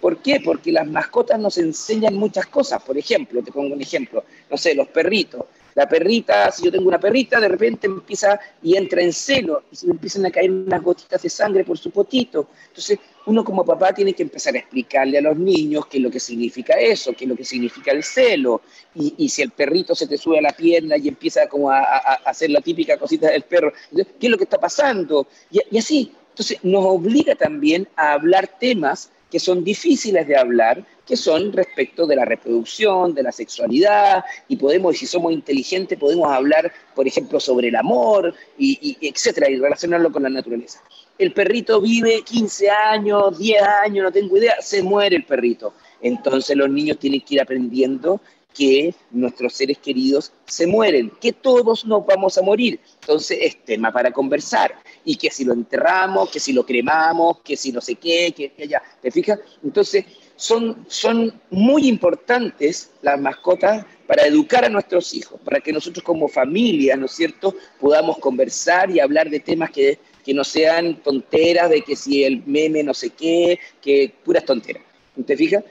¿Por qué? Porque las mascotas nos enseñan muchas cosas. Por ejemplo, te pongo un ejemplo, no sé, los perritos. La perrita, si yo tengo una perrita, de repente empieza y entra en celo y se le empiezan a caer unas gotitas de sangre por su potito. Entonces, uno como papá tiene que empezar a explicarle a los niños qué es lo que significa eso, qué es lo que significa el celo. Y, si el perrito se te sube a la pierna y empieza como a, hacer la típica cosita del perro, ¿qué es lo que está pasando? y así. Entonces, nos obliga también a hablar temas que son difíciles de hablar, que son respecto de la reproducción, de la sexualidad, y podemos, si somos inteligentes, podemos hablar, por ejemplo, sobre el amor, y, etcétera, y relacionarlo con la naturaleza. El perrito vive 15 años, 10 años, no tengo idea, se muere el perrito. Entonces los niños tienen que ir aprendiendo que nuestros seres queridos se mueren, que todos nos vamos a morir. Entonces es tema para conversar. Y que si lo enterramos, que si lo cremamos, que si no sé qué, que, ya, ¿te fijas? Entonces son, son muy importantes las mascotas para educar a nuestros hijos, para que nosotros como familia, ¿no es cierto?, podamos conversar y hablar de temas que, que no sean tonteras, de que si el meme no sé qué, que puras tonteras. ¿Te fijas?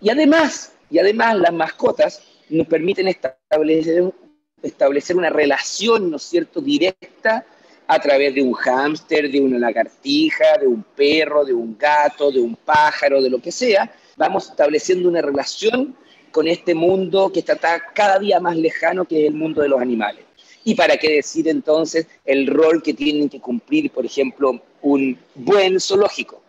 Y además, y además las mascotas nos permiten establecer, una relación, ¿no es cierto?, directa a través de un hámster, de una lagartija, de un perro, de un gato, de un pájaro, de lo que sea. Vamos estableciendo una relación con este mundo que está cada día más lejano, que el mundo de los animales. Y para qué decir entonces el rol que tienen que cumplir, por ejemplo, un buen zoológico.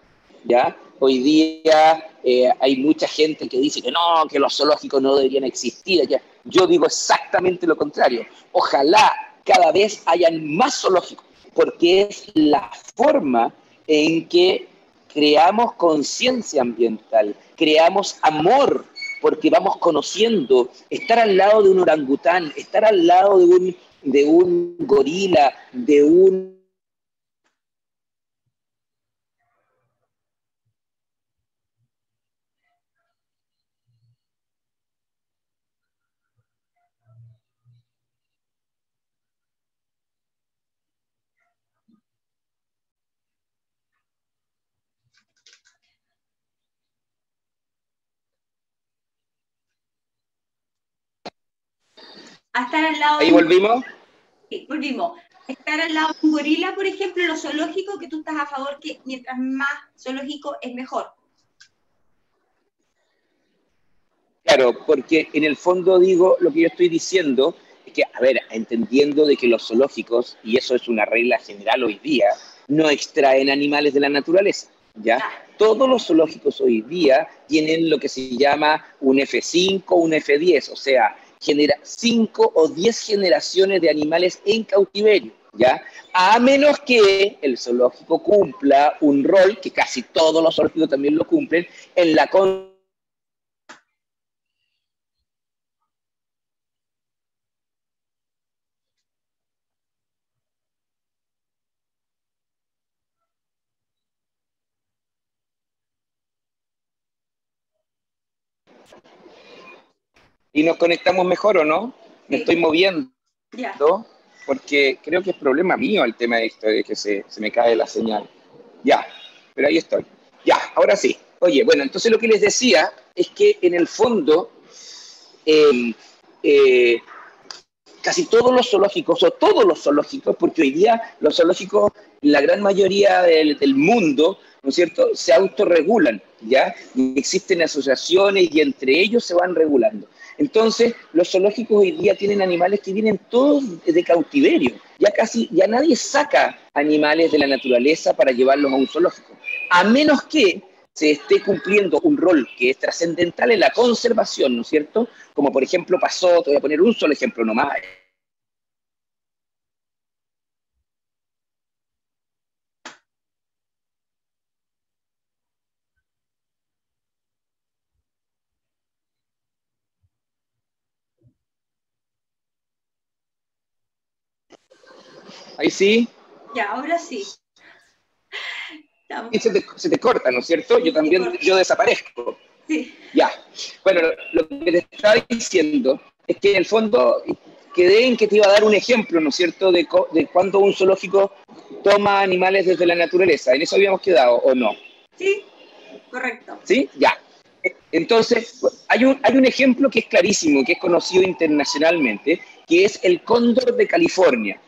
¿ya? Hoy día eh, hay mucha gente que dice que no, que los zoológicos no deberían existir. Yo digo exactamente lo contrario. Ojalá cada vez hayan más zoológicos, porque es la forma en que creamos conciencia ambiental, creamos amor, porque vamos conociendo, estar al lado de un orangután, estar al lado de un, de un gorila, de un estar al lado. Ahí volvimos. Sí, volvimos. Estar al lado de un gorila, por ejemplo, lo zoológico, que tú estás a favor que mientras más zoológico es mejor. Claro, porque en el fondo digo, lo que yo estoy diciendo es que, a ver, entendiendo de que los zoológicos, y eso es una regla general hoy día, no extraen animales de la naturaleza, ¿ya? Todos los zoológicos hoy día tienen lo que se llama un F5, un F10, o sea, genera 5 o 10 generaciones de animales en cautiverio. ¿Ya? A menos que el zoológico cumpla un rol, que casi todos los zoológicos también lo cumplen, en la con ¿Y nos conectamos mejor o no? Me estoy moviendo. Porque creo que es problema mío el tema de esto, de que se, se me cae la señal. Ya, pero ahí estoy. Ya, ahora sí. Oye, bueno, entonces lo que les decía es que en el fondo eh, eh, casi todos los zoológicos, o todos los zoológicos, porque hoy día los zoológicos, la gran mayoría del, mundo, ¿no es cierto?, se autorregulan, ¿ya? Y existen asociaciones y entre ellos se van regulando. Entonces, los zoológicos hoy día tienen animales que vienen todos de cautiverio. Ya casi, ya nadie saca animales de la naturaleza para llevarlos a un zoológico. A menos que se esté cumpliendo un rol que es trascendental en la conservación, ¿no es cierto? Como por ejemplo pasó, te voy a poner un solo ejemplo nomás, Ahí sí. Ya, ahora sí. Y se te, corta, ¿no es cierto? Yo también, yo desaparezco. Sí. Ya. Bueno, lo, que te estaba diciendo es que en el fondo quedé en que te iba a dar un ejemplo, ¿no es cierto?, de, de cuando un zoológico toma animales desde la naturaleza. ¿En eso habíamos quedado o no? Sí, correcto. ¿Sí? Ya. Entonces, hay un, hay un ejemplo que es clarísimo, que es conocido internacionalmente, que es el cóndor de California.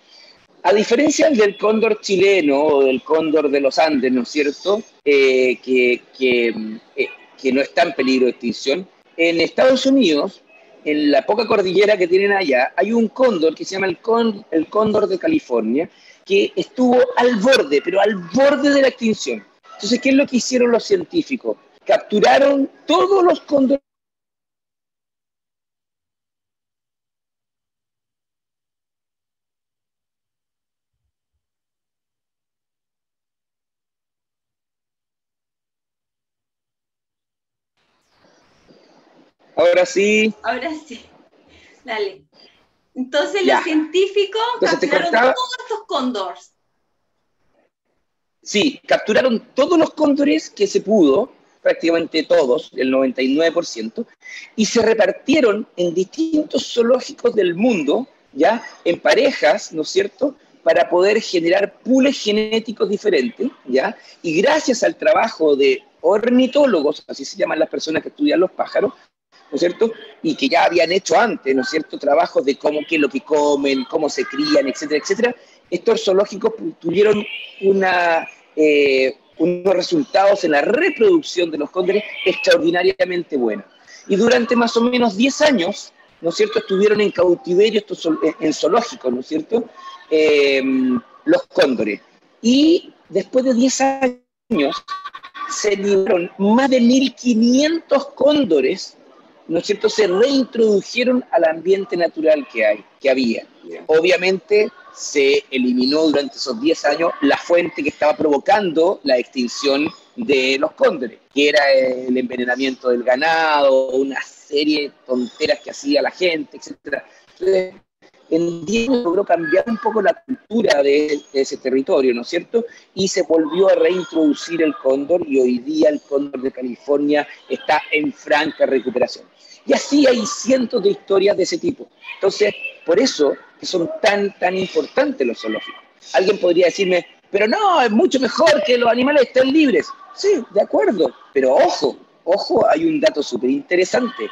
A diferencia del cóndor chileno o del cóndor de los Andes, ¿no es cierto?, eh, que, eh, que, no está en peligro de extinción, en Estados Unidos, en la poca cordillera que tienen allá, hay un cóndor que se llama el, el cóndor de California, que estuvo al borde, pero al borde de la extinción. Entonces, ¿qué es lo que hicieron los científicos? Capturaron todos los cóndores Ahora sí. Ahora sí. Dale. Entonces los científicos capturaron todos estos cóndores. Sí, capturaron todos los cóndores que se pudo, prácticamente todos, el 99%, y se repartieron en distintos zoológicos del mundo, ya, en parejas, ¿no es cierto?, para poder generar pools genéticos diferentes, ¿ya? Y gracias al trabajo de ornitólogos, así se llaman las personas que estudian los pájaros, ¿no es cierto? Y que ya habían hecho antes, ¿no es cierto?, trabajos de cómo, qué es lo que comen, cómo se crían, etcétera, etcétera. Estos zoológicos tuvieron una, eh, unos resultados en la reproducción de los cóndores extraordinariamente buenos. Y durante más o menos 10 años, ¿no es cierto?, estuvieron en cautiverio, estos, en zoológicos, ¿no es cierto?, eh, los cóndores. Y después de 10 años, se liberaron más de 1.500 cóndores ¿no es cierto?, se reintrodujeron al ambiente natural que, hay, que había. Obviamente se eliminó durante esos 10 años la fuente que estaba provocando la extinción de los cóndores, que era el envenenamiento del ganado, una serie de tonteras que hacía la gente, etc. Entonces, en 10 años logró cambiar un poco la cultura de, ese territorio, ¿no es cierto? Y se volvió a reintroducir el cóndor y hoy día el cóndor de California está en franca recuperación. Y así hay cientos de historias de ese tipo. Entonces, por eso son tan, tan importantes los zoológicos. Alguien podría decirme, pero no, es mucho mejor que los animales estén libres. Sí, de acuerdo, pero ojo, ojo, hay un dato súper interesante.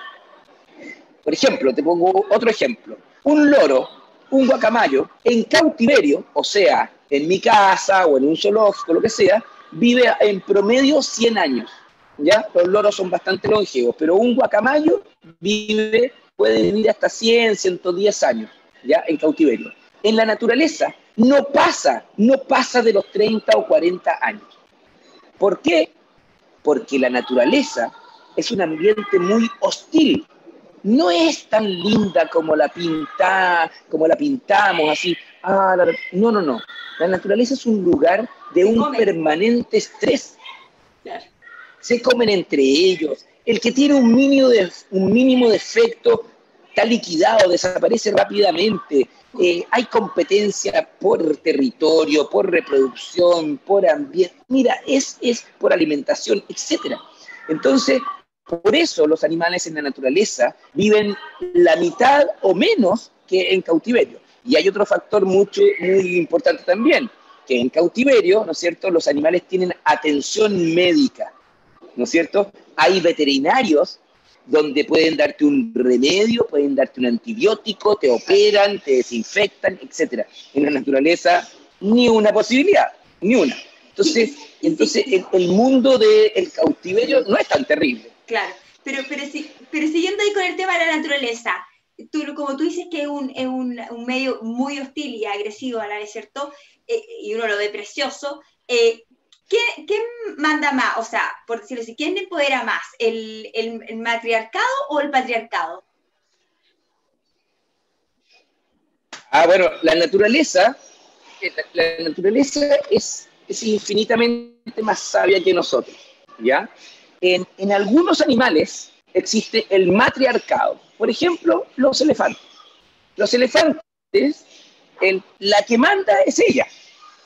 Por ejemplo, te pongo otro ejemplo. Un loro, un guacamayo, en cautiverio, o sea, en mi casa o en un zoológico, lo que sea, vive en promedio 100 años. ¿ya? Los loros son bastante longevos, pero un guacamayo vive, puede vivir hasta 100, 110 años, ¿ya? En cautiverio. En la naturaleza no pasa, no pasa de los 30 o 40 años. ¿Por qué? Porque la naturaleza es un ambiente muy hostil. No es tan linda como la pinta, como la pintamos así. Ah, no, no, no. La naturaleza es un lugar de un permanente estrés. Claro se comen entre ellos. El que tiene un mínimo de, un mínimo efecto está liquidado, desaparece rápidamente. Eh, hay competencia por territorio, por reproducción, por ambiente. Mira, es, es por alimentación, etc. Entonces, Por eso los animales en la naturaleza viven la mitad o menos que en cautiverio. Y hay otro factor mucho, muy importante también, que en cautiverio, ¿no es cierto?, los animales tienen atención médica, ¿no es cierto? Hay veterinarios donde pueden darte un remedio, pueden darte un antibiótico, te operan, te desinfectan, etc. En la naturaleza, ni una posibilidad, ni una. Entonces, entonces el, mundo del cautiverio no es tan terrible. Claro, pero, pero, pero siguiendo ahí con el tema de la naturaleza, tú, como tú dices que es un, es un, medio muy hostil y agresivo a la vez. Eh, y uno lo ve precioso. Eh, ¿Quién, manda más? O sea, por decirlo así, ¿quién empodera más? ¿El, el, matriarcado o el patriarcado? Ah, bueno, la naturaleza, eh, la, naturaleza es, es, infinitamente más sabia que nosotros, ¿ya? En, algunos animales existe el matriarcado. Por ejemplo, los elefantes. Los elefantes, el, la que manda es ella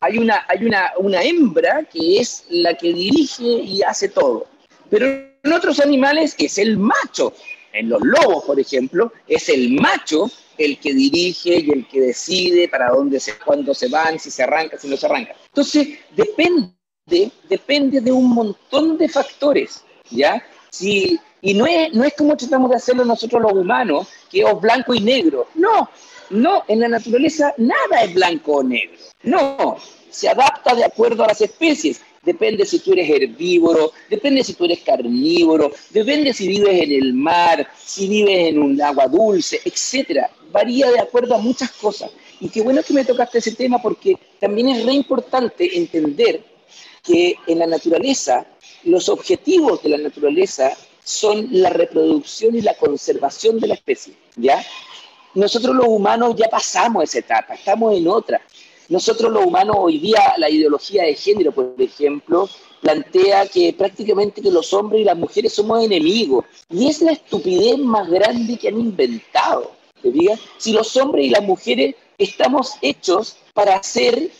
hay una, hay una, una hembra que es la que dirige y hace todo. Pero en otros animales es el macho. En los lobos, por ejemplo, es el macho el que dirige y el que decide para dónde se, cuándo se van, si se arranca, si no se arranca. Entonces, depende, depende de un montón de factores, ¿ya? Si, y no es, no es como tratamos de hacerlo nosotros los humanos, que es blanco y negro. No, no, en la naturaleza nada es blanco o negro. No, se adapta de acuerdo a las especies. Depende si tú eres herbívoro, depende si tú eres carnívoro, depende si vives en el mar, si vives en un agua dulce, etcétera. Varía de acuerdo a muchas cosas. Y qué bueno que me tocaste ese tema porque también es re importante entender que en la naturaleza, los objetivos de la naturaleza son la reproducción y la conservación de la especie, ¿ya? Nosotros los humanos ya pasamos esa etapa, estamos en otra. Nosotros los humanos hoy día, la ideología de género, por ejemplo, plantea que prácticamente que los hombres y las mujeres somos enemigos. Y es la estupidez más grande que han inventado. ¿te Si los hombres y las mujeres estamos hechos para ser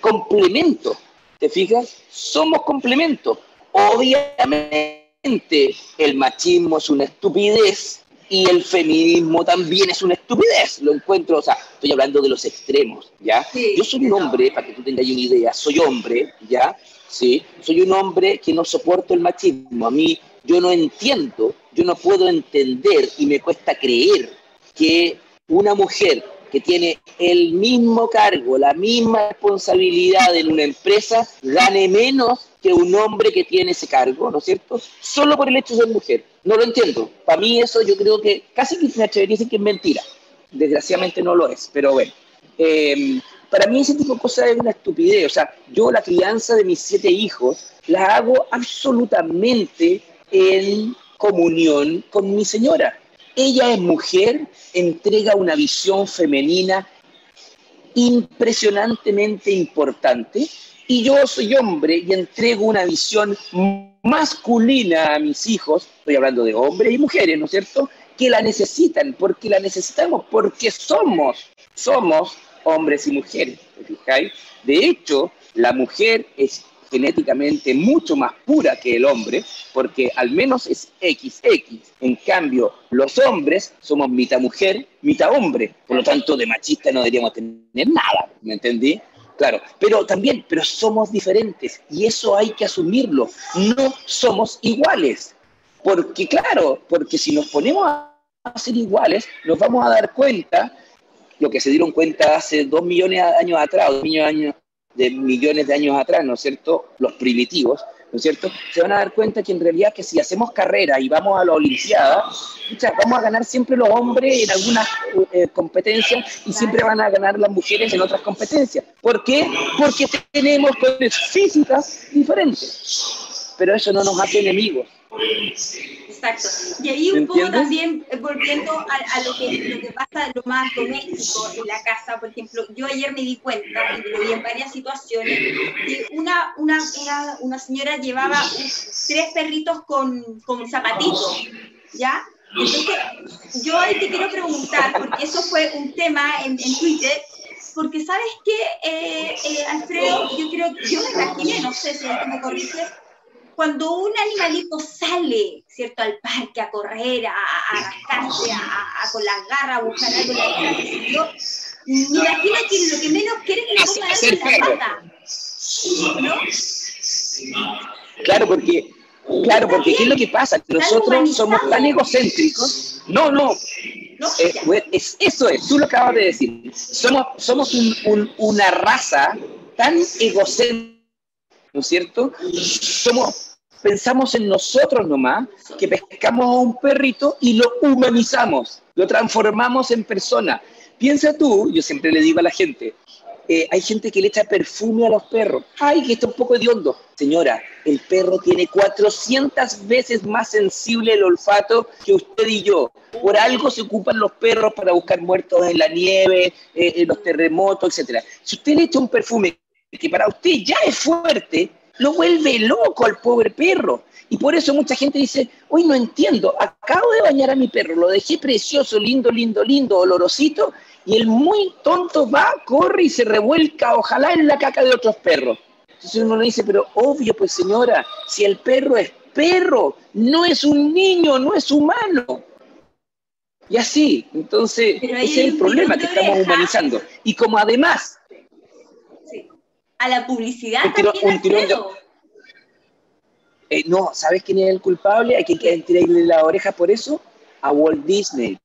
complemento, ¿te fijas? Somos complemento. Obviamente el machismo es una estupidez, y el feminismo también es una estupidez, lo encuentro, o sea, estoy hablando de los extremos, ¿ya? yo soy un hombre, para que tú tengas una idea, soy hombre, ¿ya? Sí, soy un hombre que no soporto el machismo, a mí yo no entiendo, yo no puedo entender y me cuesta creer que una mujer que tiene el mismo cargo, la misma responsabilidad en una empresa, gane menos que un hombre que tiene ese cargo, ¿no es cierto? Solo por el hecho de ser mujer. No lo entiendo. Para mí eso yo creo que casi que me atrevería a decir que es mentira. Desgraciadamente no lo es, pero bueno. Em, para mí ese tipo de cosas es una estupidez. O sea, yo la crianza de mis siete hijos la hago absolutamente en comunión con mi señora. Ella es mujer, entrega una visión femenina impresionantemente importante y yo soy hombre y entrego una visión masculina a mis hijos, estoy hablando de hombres y mujeres, ¿no es cierto?, que la necesitan, porque la necesitamos, porque somos, somos hombres y mujeres, ¿te De hecho, la mujer es genéticamente mucho más pura que el hombre, porque al menos es XX. En cambio, los hombres somos mitad mujer, mitad hombre. Por lo tanto, de machista no deberíamos tener nada, ¿me entendí? Claro, pero también, pero somos diferentes y eso hay que asumirlo. No somos iguales. Porque, claro, porque si nos ponemos a ser iguales, nos vamos a dar cuenta, lo que se dieron cuenta hace dos millones de años atrás, dos millones de años de millones de años atrás, ¿no es cierto? Los primitivos, ¿no es cierto? Se van a dar cuenta que en realidad que si hacemos carrera y vamos a la Olimpiada, vamos a ganar siempre los hombres en algunas eh, competencias y siempre van a ganar las mujeres en otras competencias. ¿Por qué? Porque tenemos condiciones físicas diferentes. Pero eso no nos hace enemigos. Exacto. Y ahí un poco también eh, volviendo a, lo, que, lo que pasa lo más doméstico en la casa, por ejemplo, yo ayer me di cuenta, y lo vi en varias situaciones, que una, una, una, señora llevaba tres perritos con, con zapatitos, ¿ya? Entonces, yo ahí te quiero preguntar, porque eso fue un tema en, en Twitter, porque sabes que, eh, eh, Alfredo, yo creo, yo me imaginé, no sé si me corriges, cuando un animalito sale, ¿cierto? Al parque, a correr, a, a a, con las garras, a buscar algo en la yo. Me imagino que lo que menos quiere es que le ponga algo en la pata. ¿No? Claro, porque Claro, porque ¿qué es lo que pasa? Nosotros somos tan egocéntricos. No, no. Eh, es, eso es, tú lo acabas de decir. Somos, somos una raza tan egocéntrica, ¿no es cierto? Somos, pensamos en nosotros nomás, que pescamos a un perrito y lo humanizamos, lo transformamos en persona. Piensa tú, yo siempre le digo a la gente, eh, hay gente que le echa perfume a los perros. Ay, que está un poco hediondo. Señora, el perro tiene 400 veces más sensible el olfato que usted y yo. Por algo se ocupan los perros para buscar muertos en la nieve, eh, en los terremotos, etc. Si usted le echa un perfume que para usted ya es fuerte, lo vuelve loco al pobre perro. Y por eso mucha gente dice, hoy no entiendo, acabo de bañar a mi perro, lo dejé precioso, lindo, lindo, lindo, olorosito, y el muy tonto va, corre y se revuelca, ojalá en la caca de otros perros. Entonces uno le dice, pero obvio, pues señora, si el perro es perro, no es un niño, no es humano. Y así, entonces, ese es el problema que estamos humanizando. Y como además... A la publicidad un tirón, eh, no, ¿sabes quién es el culpable? Hay que tirarle la oreja por eso a Walt Disney.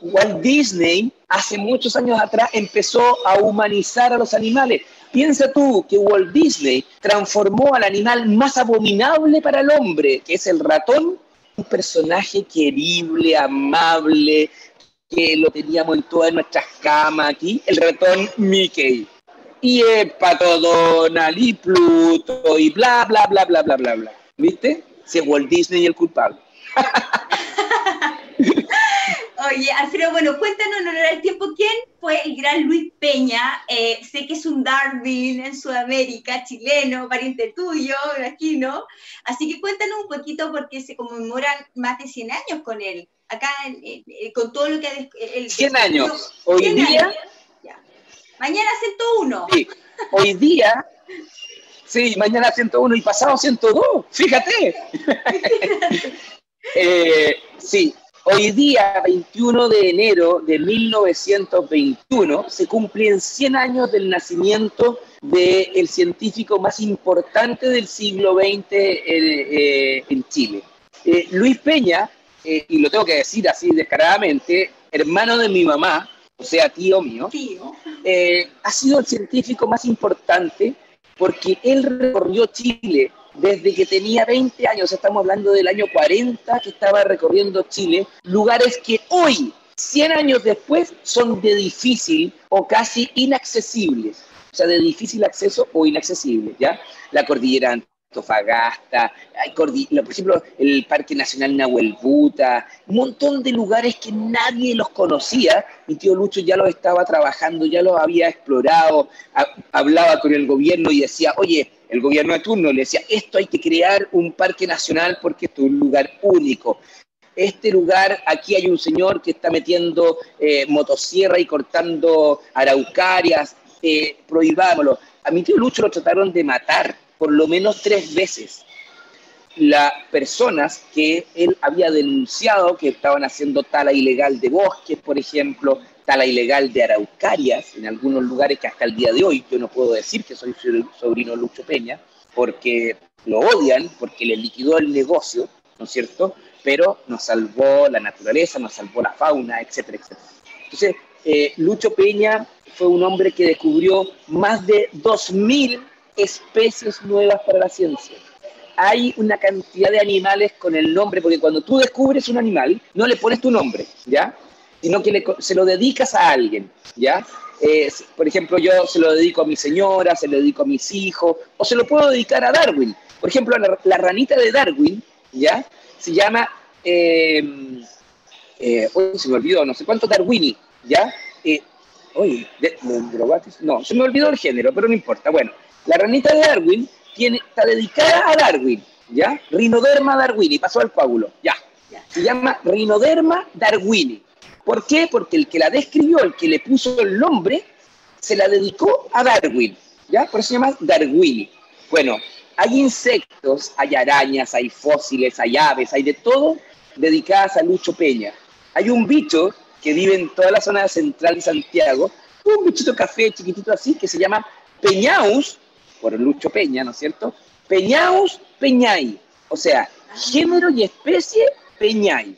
Walt Disney hace muchos años atrás empezó a humanizar a los animales. Piensa tú que Walt Disney transformó al animal más abominable para el hombre, que es el ratón, un personaje querible, amable, que lo teníamos en todas nuestras camas aquí, el ratón Mickey. Y el pato Donald y Pluto y bla, bla, bla, bla, bla, bla, bla. ¿Viste? Si Walt Disney el culpable. Oye, Alfredo, bueno, cuéntanos en honor al tiempo, ¿quién fue el gran Luis Peña? Eh, sé que es un Darwin en Sudamérica, chileno, pariente tuyo, me imagino. Así que cuéntanos un poquito porque se conmemoran más de 100 años con él. Acá, con todo lo que... ha 100 años. Hoy día... Mañana 101. Sí, hoy día... Sí, mañana 101 y pasado 102, fíjate. eh, sí, Hoy día, 21 de enero de 1921, se cumplen 100 años del nacimiento del científico más importante del siglo XX eh, en Chile. Eh, Luis Peña, eh, y lo tengo que decir así descaradamente, hermano de mi mamá, o sea, tío mío, ha sido el científico más importante porque él recorrió Chile desde que tenía 20 años, estamos hablando del año 40 que estaba recorriendo Chile, lugares que hoy, 100 años después, son de difícil o casi inaccesibles. O sea, de difícil acceso o inaccesibles, ¿ya? La cordillera Antofagasta, hay por ejemplo, el Parque Nacional Nahuel Buta, un montón de lugares que nadie los conocía. Mi tío Lucho ya los estaba trabajando, ya los había explorado, hablaba con el gobierno y decía, oye, el gobierno de turno le decía, esto hay que crear un parque nacional porque es un lugar único. Este lugar, aquí hay un señor que está metiendo eh, motosierra y cortando araucarias, eh, prohibámoslo. A mi tío Lucho lo trataron de matar por lo menos tres veces. Las personas que él había denunciado que estaban haciendo tala ilegal de bosques, por ejemplo, tala ilegal de araucarias en algunos lugares que hasta el día de hoy yo no puedo decir que soy sobrino de Lucho Peña, porque lo odian, porque le liquidó el negocio, ¿no es cierto? Pero nos salvó la naturaleza, nos salvó la fauna, etcétera, etcétera. Entonces, eh, Lucho Peña fue un hombre que descubrió más de 2.000 especies nuevas para la ciencia. Hay una cantidad de animales con el nombre, porque cuando tú descubres un animal, no le pones tu nombre, ¿ya? sino que se lo dedicas a alguien, ¿ya? por ejemplo, yo se lo dedico a mi señora, se lo dedico a mis hijos, o se lo puedo dedicar a Darwin. Por ejemplo, la, ranita de Darwin, ¿ya? Se llama, eh, eh, se me olvidó, no sé cuánto Darwini, ¿ya? Eh, oye, no, se me olvidó el género, pero no importa. Bueno, la ranita de Darwin tiene, está dedicada a Darwin, ¿ya? Rinoderma darwini, pasó al coágulo, ya. Se llama Rinoderma darwini. ¿Por qué? Porque el que la describió, el que le puso el nombre, se la dedicó a Darwin, ¿ya? Por eso se llama Darwini. Bueno, hay insectos, hay arañas, hay fósiles, hay aves, hay de todo dedicadas a Lucho Peña. Hay un bicho que vive en toda la zona central de Santiago, un bichito café chiquitito así que se llama Peñaus, por Lucho Peña, ¿no es cierto? Peñaus peñai, o sea, género y especie peñai.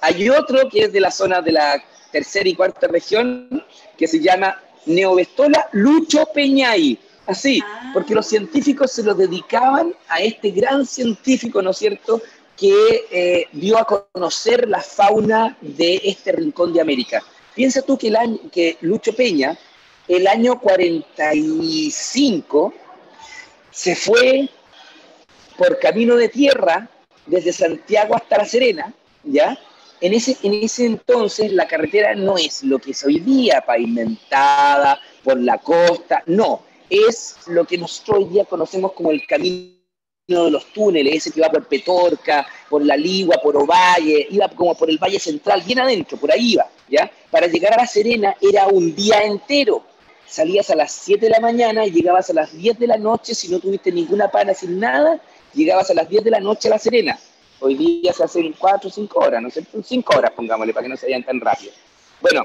Hay otro que es de la zona de la tercera y cuarta región que se llama Neovestola lucho peñai. Así, porque los científicos se lo dedicaban a este gran científico, ¿no es cierto?, que eh, dio a conocer la fauna de este rincón de América. Piensa tú que, el año, que Lucho Peña, el año 45, se fue por camino de tierra desde Santiago hasta La Serena, ¿ya? En ese, en ese entonces la carretera no es lo que es hoy día, pavimentada por la costa, no, es lo que nosotros hoy día conocemos como el camino de los túneles, ese que va por Petorca, por La Ligua, por Ovalle, iba como por el Valle Central, bien adentro, por ahí iba, ¿ya? Para llegar a La Serena era un día entero. Salías a las 7 de la mañana y llegabas a las 10 de la noche, si no tuviste ninguna pana, sin nada, llegabas a las 10 de la noche a La Serena. Hoy día se hacen 4 o 5 horas, ¿no sé, 5 horas pongámosle, para que no se vayan tan rápido. Bueno,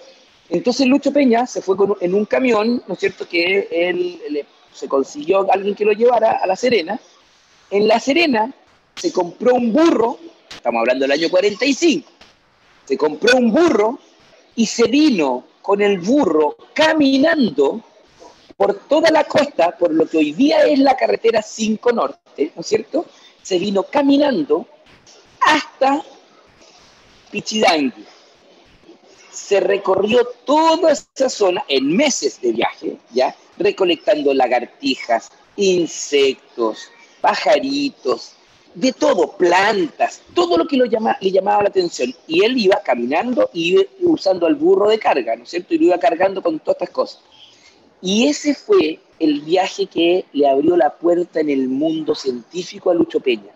entonces Lucho Peña se fue en un camión, ¿no es cierto?, que él, se consiguió alguien que lo llevara a La Serena. En La Serena se compró un burro, estamos hablando del año 45, se compró un burro y se vino con el burro caminando por toda la costa, por lo que hoy día es la carretera 5 Norte, ¿no es cierto? Se vino caminando hasta Pichidangui. Se recorrió toda esa zona en meses de viaje, ¿ya? Recolectando lagartijas, insectos, pajaritos, de todo, plantas, todo lo que lo llama, le llamaba la atención. Y él iba caminando y usando al burro de carga, ¿no es cierto? Y lo iba cargando con todas estas cosas. Y ese fue el viaje que le abrió la puerta en el mundo científico a Lucho Peña,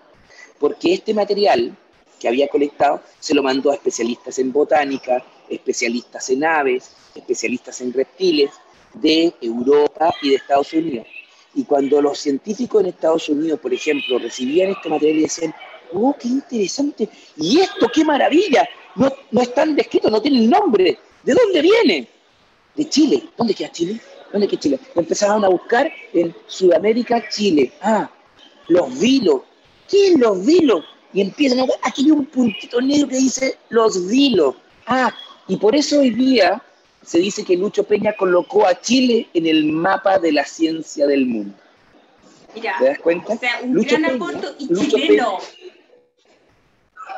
porque este material que había colectado se lo mandó a especialistas en botánica, especialistas en aves, especialistas en reptiles de Europa y de Estados Unidos. Y cuando los científicos en Estados Unidos, por ejemplo, recibían este material y decían, oh, qué interesante, y esto, qué maravilla, no, no están descritos, no tienen nombre, ¿de dónde viene? De Chile. ¿Dónde queda Chile? ¿Dónde queda Chile? Empezaron a buscar en Sudamérica, Chile. Ah, los vilos. ¿Qué es los vilos? Y empiezan a aquí hay un puntito negro que dice los vilos. Ah, y por eso hoy día se dice que Lucho Peña colocó a Chile en el mapa de la ciencia del mundo. Mira, ¿Te das cuenta? O sea, un gran aporto y chileno.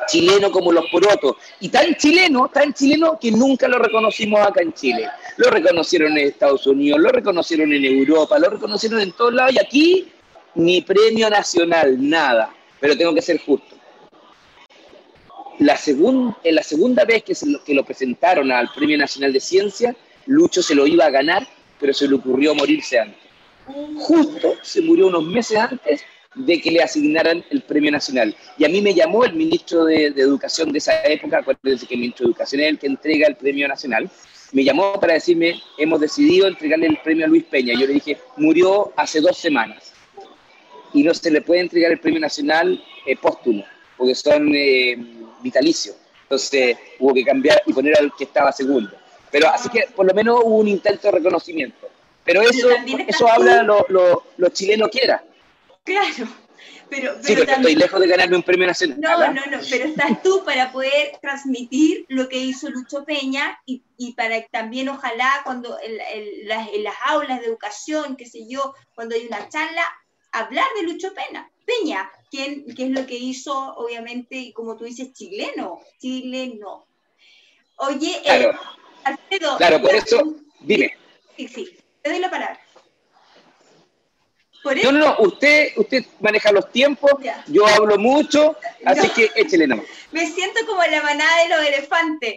chileno como los porotos. Y tan chileno, tan chileno que nunca lo reconocimos acá en Chile. Lo reconocieron en Estados Unidos, lo reconocieron en Europa, lo reconocieron en todos lados y aquí ni premio nacional, nada. Pero tengo que ser justo. La en la segunda vez que, lo, que lo presentaron al Premio Nacional de Ciencia, Lucho se lo iba a ganar, pero se le ocurrió morirse antes. Justo se murió unos meses antes de que le asignaran el premio nacional. Y a mí me llamó el ministro de, Educación de esa época, acuérdense que el ministro de Educación es el que entrega el premio nacional, me llamó para decirme, hemos decidido entregarle el premio a Luis Peña. Yo le dije, murió hace dos semanas. Y no se le puede entregar el premio nacional eh, póstumo, porque son eh, vitalicio. Entonces hubo que cambiar y poner al que estaba segundo. Pero así que por lo menos hubo un intento de reconocimiento. Pero eso, eso habla lo, lo, lo chileno quiera. Claro. Pero, pero, sí, estoy lejos de ganarme un premio nacional. No, no, no, pero estás tú para poder transmitir lo que hizo Lucho Peña y, y para también ojalá cuando en, las, en, las, aulas de educación, qué sé yo, cuando hay una charla, hablar de Lucho Peña, Peña, ¿quién, qué es lo que hizo, obviamente, y como tú dices, chileno, chileno. Oye, eh, Alfredo. Claro, por eso, dime. Sí, sí, te doy la palabra. No, no, no, usted, usted maneja los tiempos, yo hablo mucho, así que échele nomás. Me siento como la manada de los elefantes.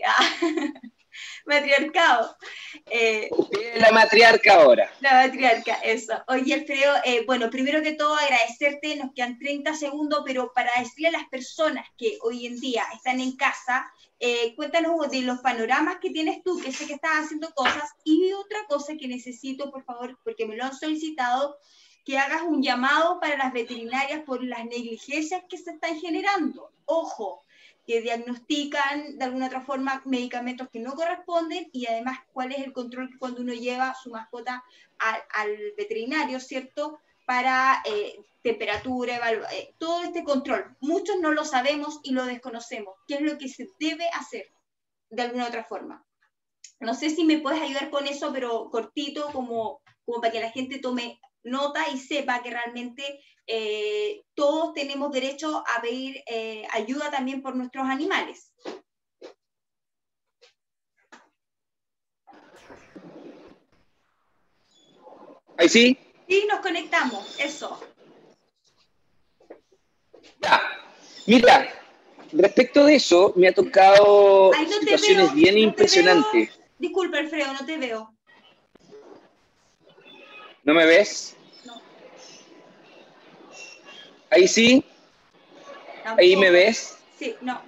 Matriarcado. Eh, la matriarca ahora. La matriarca, eso. Oye, Alfredo, eh, bueno, primero que todo agradecerte, nos quedan 30 segundos, pero para decirle a las personas que hoy en día están en casa, eh, cuéntanos de los panoramas que tienes tú, que sé que estás haciendo cosas, y otra cosa que necesito, por favor, porque me lo han solicitado, que hagas un llamado para las veterinarias por las negligencias que se están generando. Ojo, que diagnostican de alguna otra forma medicamentos que no corresponden y además cuál es el control cuando uno lleva su mascota al, veterinario, ¿cierto? Para eh, temperatura, eh, todo este control. Muchos no lo sabemos y lo desconocemos. ¿Qué es lo que se debe hacer de alguna otra forma? No sé si me puedes ayudar con eso, pero cortito, como, como para que la gente tome nota y sepa que realmente eh, todos tenemos derecho a pedir eh, ayuda también por nuestros animales. ¿Ahí sí? Sí, nos conectamos, eso. Ya. Mira, respecto de eso, me ha tocado situaciones bien impresionantes. Disculpa, Alfredo, no te veo. ¿No me ves? Ahí sí. Ahí me ves. Sí, no.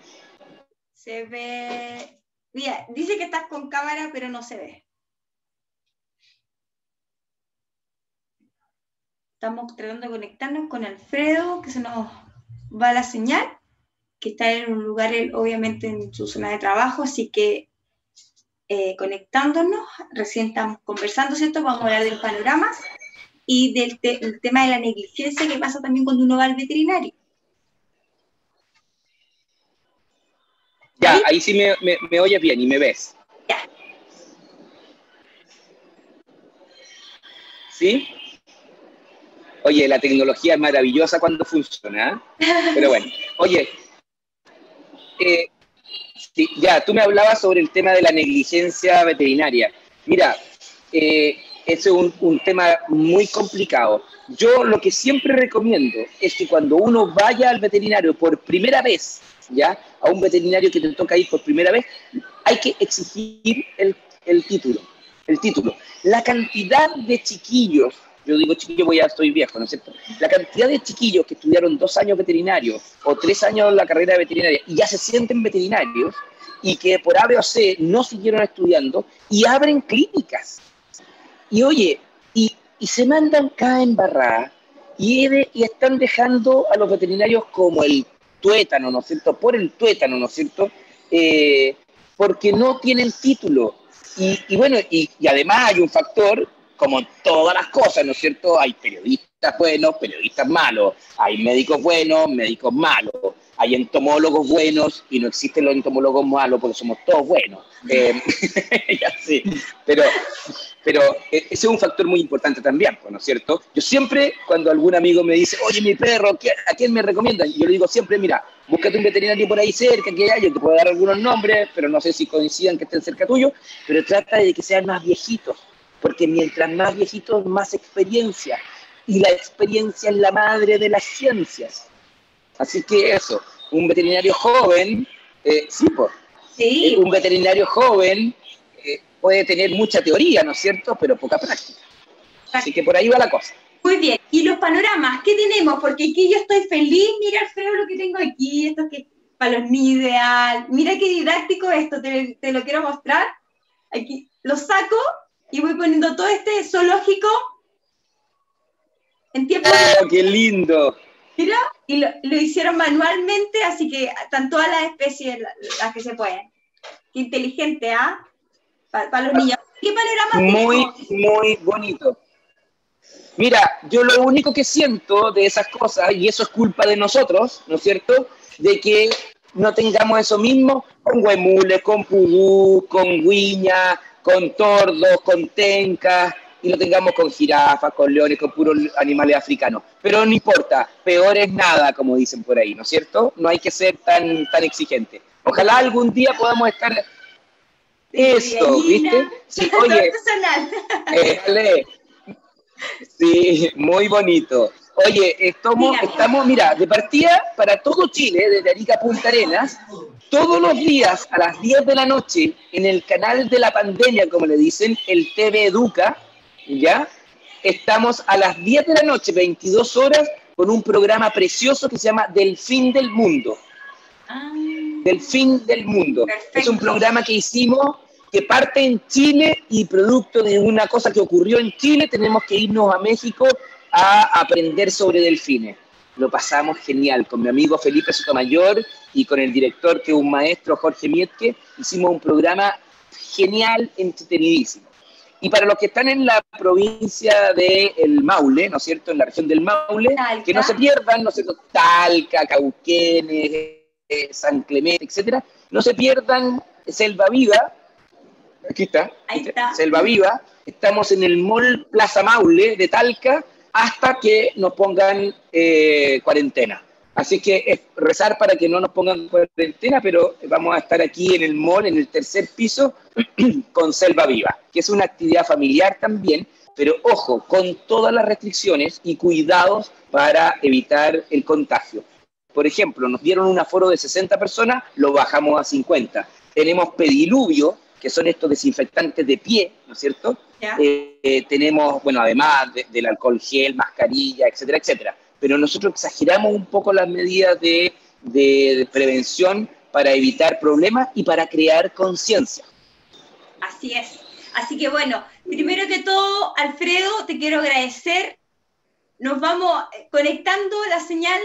Se ve. Mira, dice que estás con cámara, pero no se ve. Estamos tratando de conectarnos con Alfredo, que se nos va la señal, que está en un lugar, obviamente, en su zona de trabajo, así que eh, conectándonos, recién estamos conversando, ¿cierto? Vamos a hablar del panorama y del tema de la negligencia que pasa también cuando uno va al veterinario. Ya, ahí sí me, me, oyes bien y me ves. Ya. ¿Sí? Oye, la tecnología es maravillosa cuando funciona, ¿eh? pero bueno. Oye, eh, ya, tú me hablabas sobre el tema de la negligencia veterinaria. Mira, eh, es un, tema muy complicado. Yo lo que siempre recomiendo es que cuando uno vaya al veterinario por primera vez, ya, a un veterinario que te toca ir por primera vez, hay que exigir el título. El título. La cantidad de chiquillos, yo digo chiquillos porque ya estoy viejo, ¿no es cierto? La cantidad de chiquillos que estudiaron dos años veterinario o tres años la carrera de veterinaria y ya se sienten veterinarios y que por A, o C no siguieron estudiando y abren clínicas y oye, y, se mandan cada embarrada y, y están dejando a los veterinarios como el tuétano, ¿no es cierto? Por el tuétano, ¿no es cierto? Eh, porque no tienen título. Y, bueno, y, y, además hay un factor, como todas las cosas, ¿no es cierto? Hay periodistas buenos, periodistas malos, hay médicos buenos, médicos malos, hay entomólogos buenos y no existen los entomólogos malos porque somos todos buenos. Eh, sí, pero, pero e, ese es un factor muy importante también, ¿no es cierto? Yo siempre, cuando algún amigo me dice, oye, mi perro, ¿a quién me recomiendan? Yo le digo siempre, mira, búscate un veterinario por ahí cerca, que haya, yo te puedo dar algunos nombres, pero no sé si coincidan que estén cerca tuyo, pero trata de que sean más viejitos, porque mientras más viejitos, más experiencia. Y la experiencia es la madre de las ciencias. Así que eso, un veterinario joven, eh, sí, pues, sí, un veterinario joven eh, puede tener mucha teoría, ¿no es cierto?, pero poca práctica. Así que por ahí va la cosa. Muy bien, y los panoramas, ¿qué tenemos? Porque aquí yo estoy feliz, mira Alfredo lo que tengo aquí, esto que para los niños ideal, mira qué didáctico esto, te, te, lo quiero mostrar. Aquí lo saco y voy poniendo todo este zoológico en tiempo. ¡Oh, qué lindo! Mira, y lo, hicieron manualmente, así que están todas las especies las, que se pueden. Qué inteligente, ¿ah? Para, los niños. ¿Qué panorama Muy, muy bonito. Mira, yo lo único que siento de esas cosas, y eso es culpa de nosotros, ¿no es cierto? De que no tengamos eso mismo con huemules, con pudú, con guiña, con tordos, con tencas, y lo tengamos con jirafas, con leones, con puros animales africanos. Pero no importa, peor es nada, como dicen por ahí, ¿no es cierto? No hay que ser tan, tan exigente. Ojalá algún día podamos estar... Eso, ¿viste? Sí, oye, eh, sí, muy bonito. Oye, estamos, estamos, mira, de partida para todo Chile, desde Arica a Punta Arenas, todos los días a las 10 de la noche, en el canal de la pandemia, como le dicen, el TV Educa, ¿ya? Estamos a las 10 de la noche, 22 horas, con un programa precioso que se llama Del fin del mundo. Ah. Del fin del mundo. Es un programa que hicimos que parte en Chile y producto de una cosa que ocurrió en Chile, tenemos que irnos a México a aprender sobre delfines. Lo pasamos genial con mi amigo Felipe Sotomayor y con el director, que es un maestro, Jorge Mietke. Hicimos un programa genial, entretenidísimo. Y para los que están en la provincia de El Maule, ¿no es cierto? En la región del Maule, que no se pierdan, ¿no es cierto? Talca, Cauquenes, eh, San Clemente, etcétera, no se pierdan Selva Viva. Aquí está, Ahí está. Selva Viva. Estamos en el Mall Plaza Maule de Talca hasta que nos pongan eh, cuarentena. Así que es rezar para que no nos pongan cuarentena, pero vamos a estar aquí en el mall, en el tercer piso, con Selva Viva, que es una actividad familiar también, pero ojo, con todas las restricciones y cuidados para evitar el contagio. Por ejemplo, nos dieron un aforo de 60 personas, lo bajamos a 50. Tenemos pediluvio, que son estos desinfectantes de pie, ¿no es cierto? Eh, eh, tenemos, bueno, además de, del alcohol gel, mascarilla, etcétera, etcétera pero nosotros exageramos un poco las medidas de, prevención para evitar problemas y para crear conciencia. Así es. Así que bueno, primero que todo, Alfredo, te quiero agradecer. Nos vamos conectando la señal.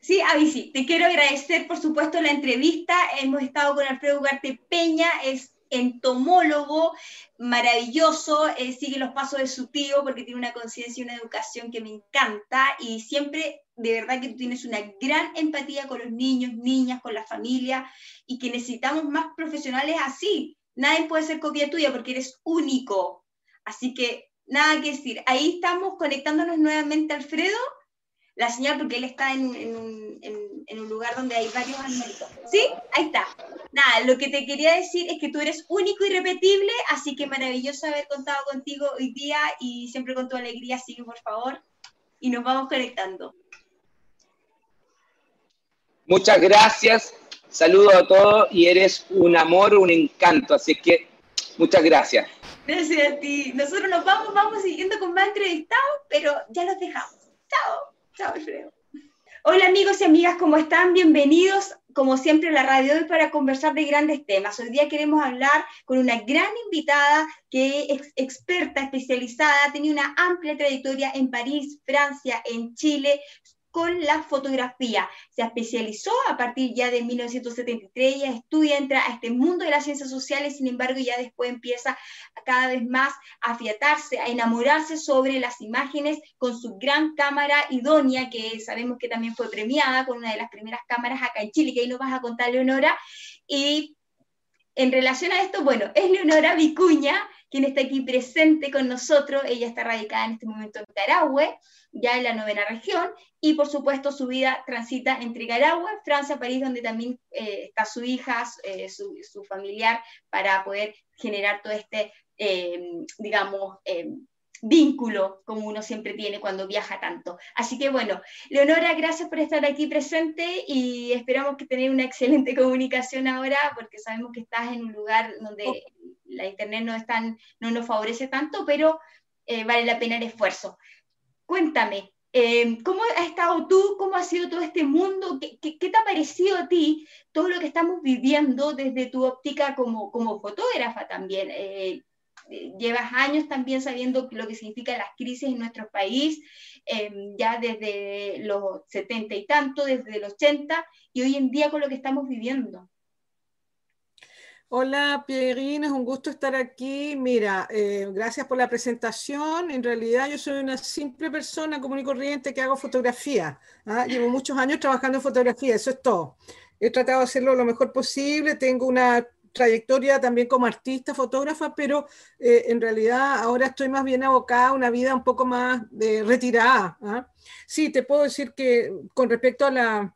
Sí, Avi, sí. Te quiero agradecer, por supuesto, la entrevista. Hemos estado con Alfredo Ugarte Peña, entomólogo maravilloso, eh, sigue los pasos de su tío porque tiene una conciencia y una educación que me encanta y siempre de verdad que tú tienes una gran empatía con los niños, niñas, con la familia y que necesitamos más profesionales así. Nadie puede ser copia tuya porque eres único. Así que nada que decir. Ahí estamos conectándonos nuevamente, Alfredo la señal porque él está en, un, en, un, lugar donde hay varios animalitos. ¿Sí? Ahí está. Nada, lo que te quería decir es que tú eres único y repetible, así que maravilloso haber contado contigo hoy día y siempre con tu alegría, sigue por favor, y nos vamos conectando. Muchas gracias, saludo a todos y eres un amor, un encanto, así que muchas gracias. Gracias a ti. Nosotros nos vamos, vamos siguiendo con más entrevistados, pero ya los dejamos. Chao. Hola amigos y amigas, ¿cómo están? Bienvenidos, como siempre, a la radio hoy para conversar de grandes temas. Hoy día queremos hablar con una gran invitada que es experta, especializada, tenido una amplia trayectoria en París, Francia, en Chile, con la fotografía. Se especializó a partir ya de 1973, ella estudia, entra a este mundo de las ciencias sociales, sin embargo ya después empieza cada vez más a afiatarse, a enamorarse sobre las imágenes con su gran cámara idónea, que sabemos que también fue premiada con una de las primeras cámaras acá en Chile, que ahí nos vas a contar, Leonora. Y en relación a esto, bueno, es Leonora Vicuña, quien está aquí presente con nosotros. Ella está radicada en este momento en Carahue, ya en la novena región, y por supuesto su vida transita entre Carahue, Francia, París, donde también eh, está su hija, eh, su, su, familiar, para poder generar todo este, eh, digamos, vínculo como uno siempre tiene cuando viaja tanto. Así que bueno, Leonora, gracias por estar aquí presente y esperamos que tener una excelente comunicación ahora porque sabemos que estás en un lugar donde la internet no, es no nos favorece tanto, pero eh, vale la pena el esfuerzo. Cuéntame, eh, ¿cómo has estado tú? ¿Cómo ha sido todo este mundo? ¿Qué, te ha parecido a ti todo lo que estamos viviendo desde tu óptica como, como fotógrafa también? Eh, llevas años también sabiendo lo que significan las crisis en nuestro país, ya desde los 70 y tanto, desde los 80, y hoy en día con lo que estamos viviendo. Hola, Pierrine, es un gusto estar aquí. Mira, eh, gracias por la presentación. En realidad yo soy una simple persona común y corriente que hago fotografía. ¿ah? Llevo muchos años trabajando en fotografía, eso es todo. He tratado de hacerlo lo mejor posible. Tengo una trayectoria también como artista, fotógrafa, pero eh, en realidad ahora estoy más bien abocada a una vida un poco más de retirada. ¿ah? Sí, te puedo decir que con respecto a la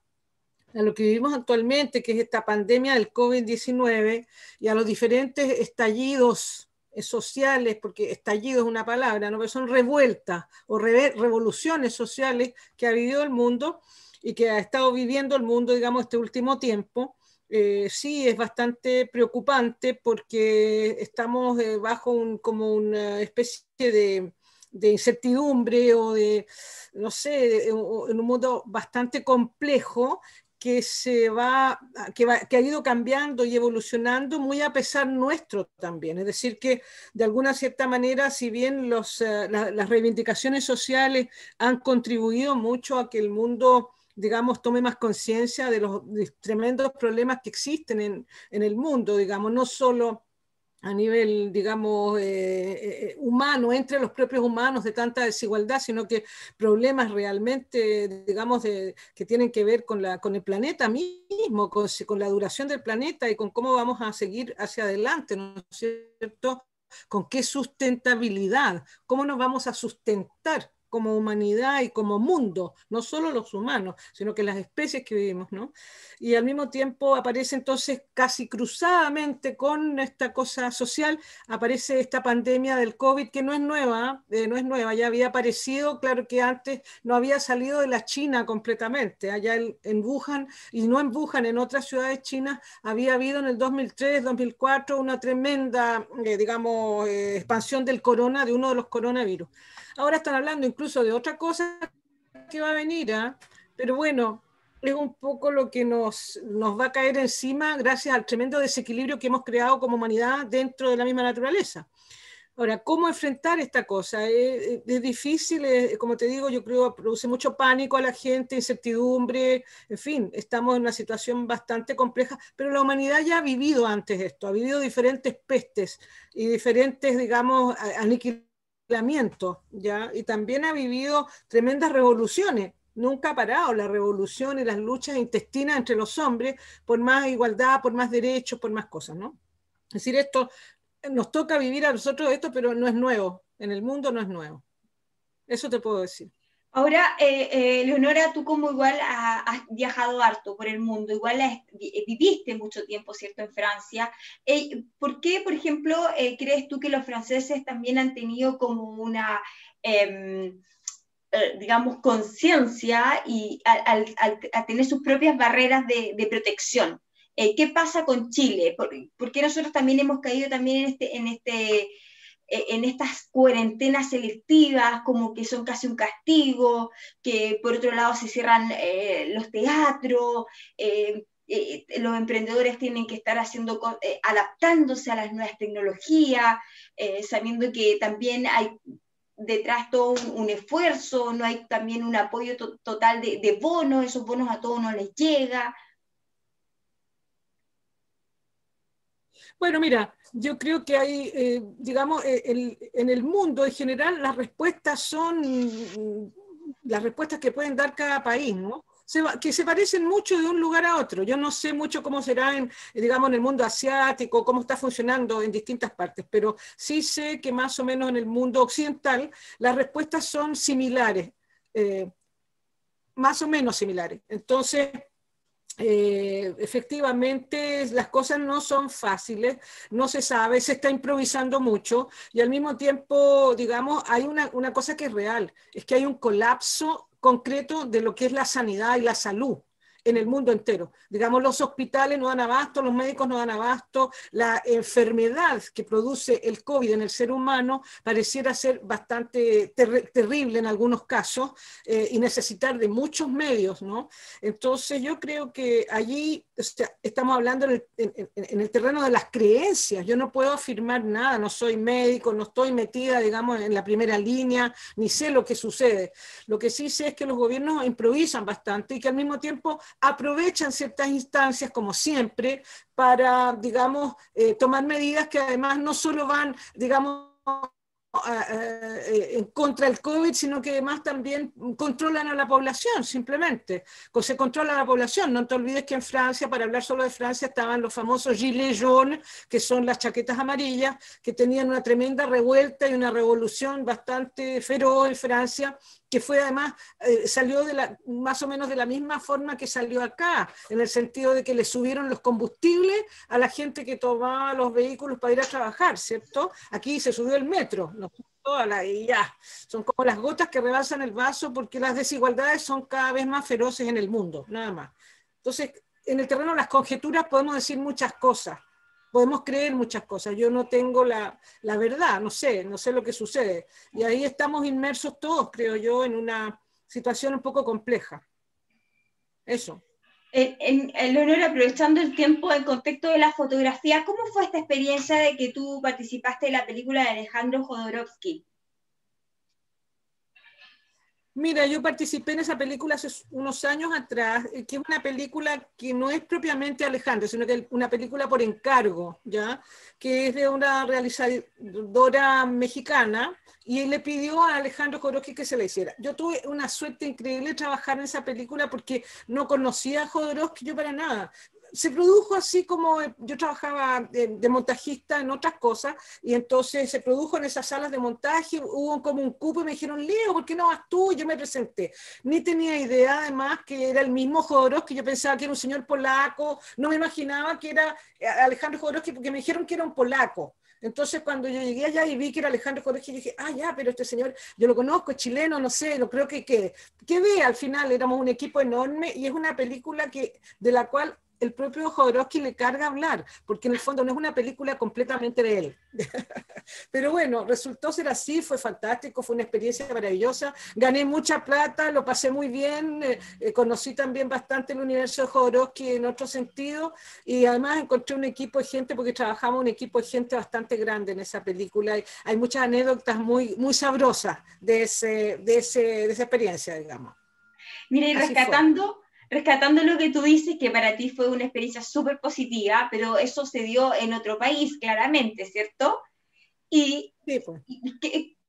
a lo que vivimos actualmente, que es esta pandemia del COVID-19, y a los diferentes estallidos sociales, porque estallido es una palabra, ¿no? pero son revueltas o revoluciones sociales que ha vivido el mundo y que ha estado viviendo el mundo, digamos, este último tiempo. Eh, sí es bastante preocupante porque estamos eh, bajo un, como una especie de, de incertidumbre o de, no sé, en un mundo bastante complejo que se va, que, que ha ido cambiando y evolucionando muy a pesar nuestro también. Es decir, que de alguna cierta manera, si bien los, eh, las reivindicaciones sociales han contribuido mucho a que el mundo digamos, tome más conciencia de los tremendos problemas que existen en, en, el mundo, digamos, no solo a nivel, digamos, eh, eh, eh, humano, entre los propios humanos de tanta desigualdad, sino que problemas realmente, digamos, que tienen que ver con, la, con el planeta mismo, con, con, la duración del planeta y con cómo vamos a seguir hacia adelante, ¿no es cierto? Con qué sustentabilidad, cómo nos vamos a sustentar como humanidad y como mundo, no solo los humanos, sino que las especies que vivimos, ¿no? Y al mismo tiempo aparece entonces casi cruzadamente con esta cosa social, aparece esta pandemia del COVID que no es nueva, eh, no es nueva, ya había aparecido, claro que antes no había salido de la China completamente, allá en Wuhan, y no en Wuhan, en otras ciudades chinas, había habido en el 2003, 2004 una tremenda, eh, digamos, eh, expansión del corona, de uno de los coronavirus. Ahora están hablando incluso de otra cosa que va a venir, ¿ah? pero bueno, es un poco lo que nos, nos va a caer encima gracias al tremendo desequilibrio que hemos creado como humanidad dentro de la misma naturaleza. Ahora, ¿cómo enfrentar esta cosa? Es, difícil, como te digo, yo creo produce mucho pánico a la gente, incertidumbre, en fin, estamos en una situación bastante compleja, pero la humanidad ya ha vivido antes esto, ha vivido diferentes pestes y diferentes, digamos, aniquilaciones ¿ya? Y también ha vivido tremendas revoluciones. Nunca ha parado la revolución y las luchas intestinas entre los hombres por más igualdad, por más derechos, por más cosas, ¿no? Es decir, esto nos toca vivir a nosotros esto, pero no es nuevo. En el mundo no es nuevo. Eso te puedo decir. Ahora, eh, eh, Leonora, tú como igual has, viajado harto por el mundo, igual viviste mucho tiempo, ¿cierto?, en Francia. Eh, ¿Por qué, por ejemplo, crees tú que los franceses también han tenido como una, em, digamos, conciencia y al, tener sus propias barreras de, protección? ¿Qué pasa con Chile? ¿Por, qué nosotros también hemos caído también en este... En este eh, en estas cuarentenas selectivas, como que son casi un castigo, que por otro lado se cierran eh, los teatros, eh, los emprendedores tienen que estar haciendo, adaptándose a las nuevas tecnologías, sabiendo que también hay detrás todo un, esfuerzo, no hay también un apoyo total de bonos, esos bonos a todos no les llega. Bueno, mira, yo creo que hay, eh, digamos, eh, en el mundo en general las respuestas son mm, las respuestas que pueden dar cada país, ¿no? que se parecen mucho de un lugar a otro. Yo no sé mucho cómo será en, digamos, en el mundo asiático, cómo está funcionando en distintas partes, pero sí sé que más o menos en el mundo occidental las respuestas son similares, eh, más o menos similares. Entonces, eh, efectivamente las cosas no son fáciles, no se sabe, se está improvisando mucho y al mismo tiempo, digamos, hay una, una cosa que es real, es que hay un colapso concreto de lo que es la sanidad y la salud en el mundo entero. Digamos, los hospitales no dan abasto, los médicos no dan abasto, la enfermedad que produce el COVID en el ser humano pareciera ser bastante terrible en algunos casos eh, y necesitar de muchos medios, ¿no? Entonces yo creo que allí estamos hablando en el, terreno de las creencias. Yo no puedo afirmar nada, no soy médico, no estoy metida, digamos, en la primera línea, ni sé lo que sucede. Lo que sí sé es que los gobiernos improvisan bastante y que al mismo tiempo aprovechan ciertas instancias, como siempre, para, digamos, eh, tomar medidas que además no solo van, digamos, eh, contra del COVID, sino que además también controlan a la población, simplemente. Se controla a la población. No te olvides que en Francia, para hablar solo de Francia, estaban los famosos gilets jaunes, que son las chaquetas amarillas, que tenían una tremenda revuelta y una revolución bastante feroz en Francia, que fue además, eh, salió la, más o menos de la misma forma que salió acá, en el sentido de que le subieron los combustibles a la gente que tomaba los vehículos para ir a trabajar, ¿cierto? Aquí se subió el metro, ¿no? y ya, son como las gotas que rebasan el vaso porque las desigualdades son cada vez más feroces en el mundo, nada más. Entonces, en el terreno de las conjeturas podemos decir muchas cosas, podemos creer muchas cosas. Yo no tengo la, la, verdad, no sé, no sé lo que sucede. Y ahí estamos inmersos todos, creo yo, en una situación un poco compleja. Eso. En, honor, aprovechando el tiempo en contexto de la fotografía, ¿cómo fue esta experiencia de que tú participaste en la película de Alejandro Jodorowsky? Mira, yo participé en esa película hace unos años atrás, eh, que es una película que no es propiamente Alejandro, sino que es una película por encargo, ¿ya? Que es de una realizadora mexicana, y él le pidió a Alejandro Jodorowsky que se la hiciera. Yo tuve una suerte increíble de trabajar en esa película porque no conocía a Jodorowsky yo para nada se produjo así como yo trabajaba de, montajista en otras cosas y entonces se produjo en esas salas de montaje, hubo como un cupo y me dijeron, Leo, ¿por qué no vas tú? Y yo me presenté. Ni tenía idea además que era el mismo Jodorowsky, yo pensaba que era un señor polaco, no me imaginaba que era Alejandro Jodorowsky porque me dijeron que era un polaco. Entonces, cuando yo llegué allá y vi que era Alejandro Jodorowsky, dije, ah, ya, pero este señor, yo lo conozco, es chileno, no sé, no creo que quede. Quedé al final, éramos un equipo enorme y es una película que, de la cual el propio Jodorowsky le carga hablar, porque en el fondo no es una película completamente de él. Pero bueno, resultó ser así, fue fantástico, fue una experiencia maravillosa, gané mucha plata, lo pasé muy bien, eh, eh, conocí también bastante el universo de Jodorowsky en otro sentido, y además encontré un equipo de gente, porque trabajamos un equipo de gente bastante grande en esa película, y hay muchas anécdotas muy, muy sabrosas de, ese, de, ese, de esa experiencia, digamos. Mira, y rescatando rescatando lo que tú dices, que para ti fue una experiencia súper positiva, pero eso se dio en otro país, claramente, ¿cierto? Y, pues.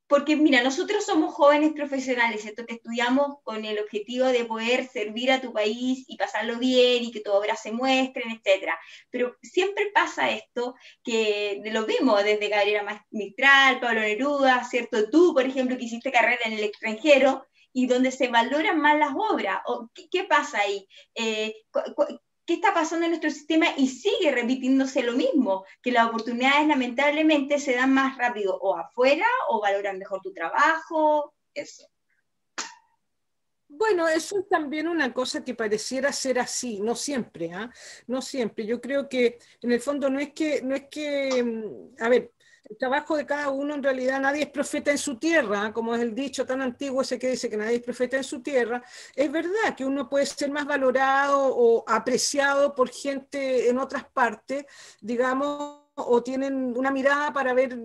porque mira, nosotros somos jóvenes profesionales, ¿cierto? Que estudiamos con el objetivo de poder servir a tu país y pasarlo bien y que tu obra se muestren, etc. Pero siempre pasa esto, que lo vimos desde Gabriela Mistral, Pablo Neruda, ¿cierto? Tú, por ejemplo, que hiciste carrera en el extranjero, y donde se valoran más las obras. ¿O qué, pasa ahí? Eh, ¿Qué está pasando en nuestro sistema? Y sigue repitiéndose lo mismo, que las oportunidades lamentablemente se dan más rápido o afuera o valoran mejor tu trabajo, eso. Bueno, eso es también una cosa que pareciera ser así, no siempre, ¿ah? no siempre. Yo creo que en el fondo no es que, no es que, mm, a ver, el trabajo de cada uno en realidad nadie es profeta en su tierra, como es el dicho tan antiguo ese que dice que nadie es profeta en su tierra, es verdad que uno puede ser más valorado o apreciado por gente en otras partes, digamos, o tienen una mirada para ver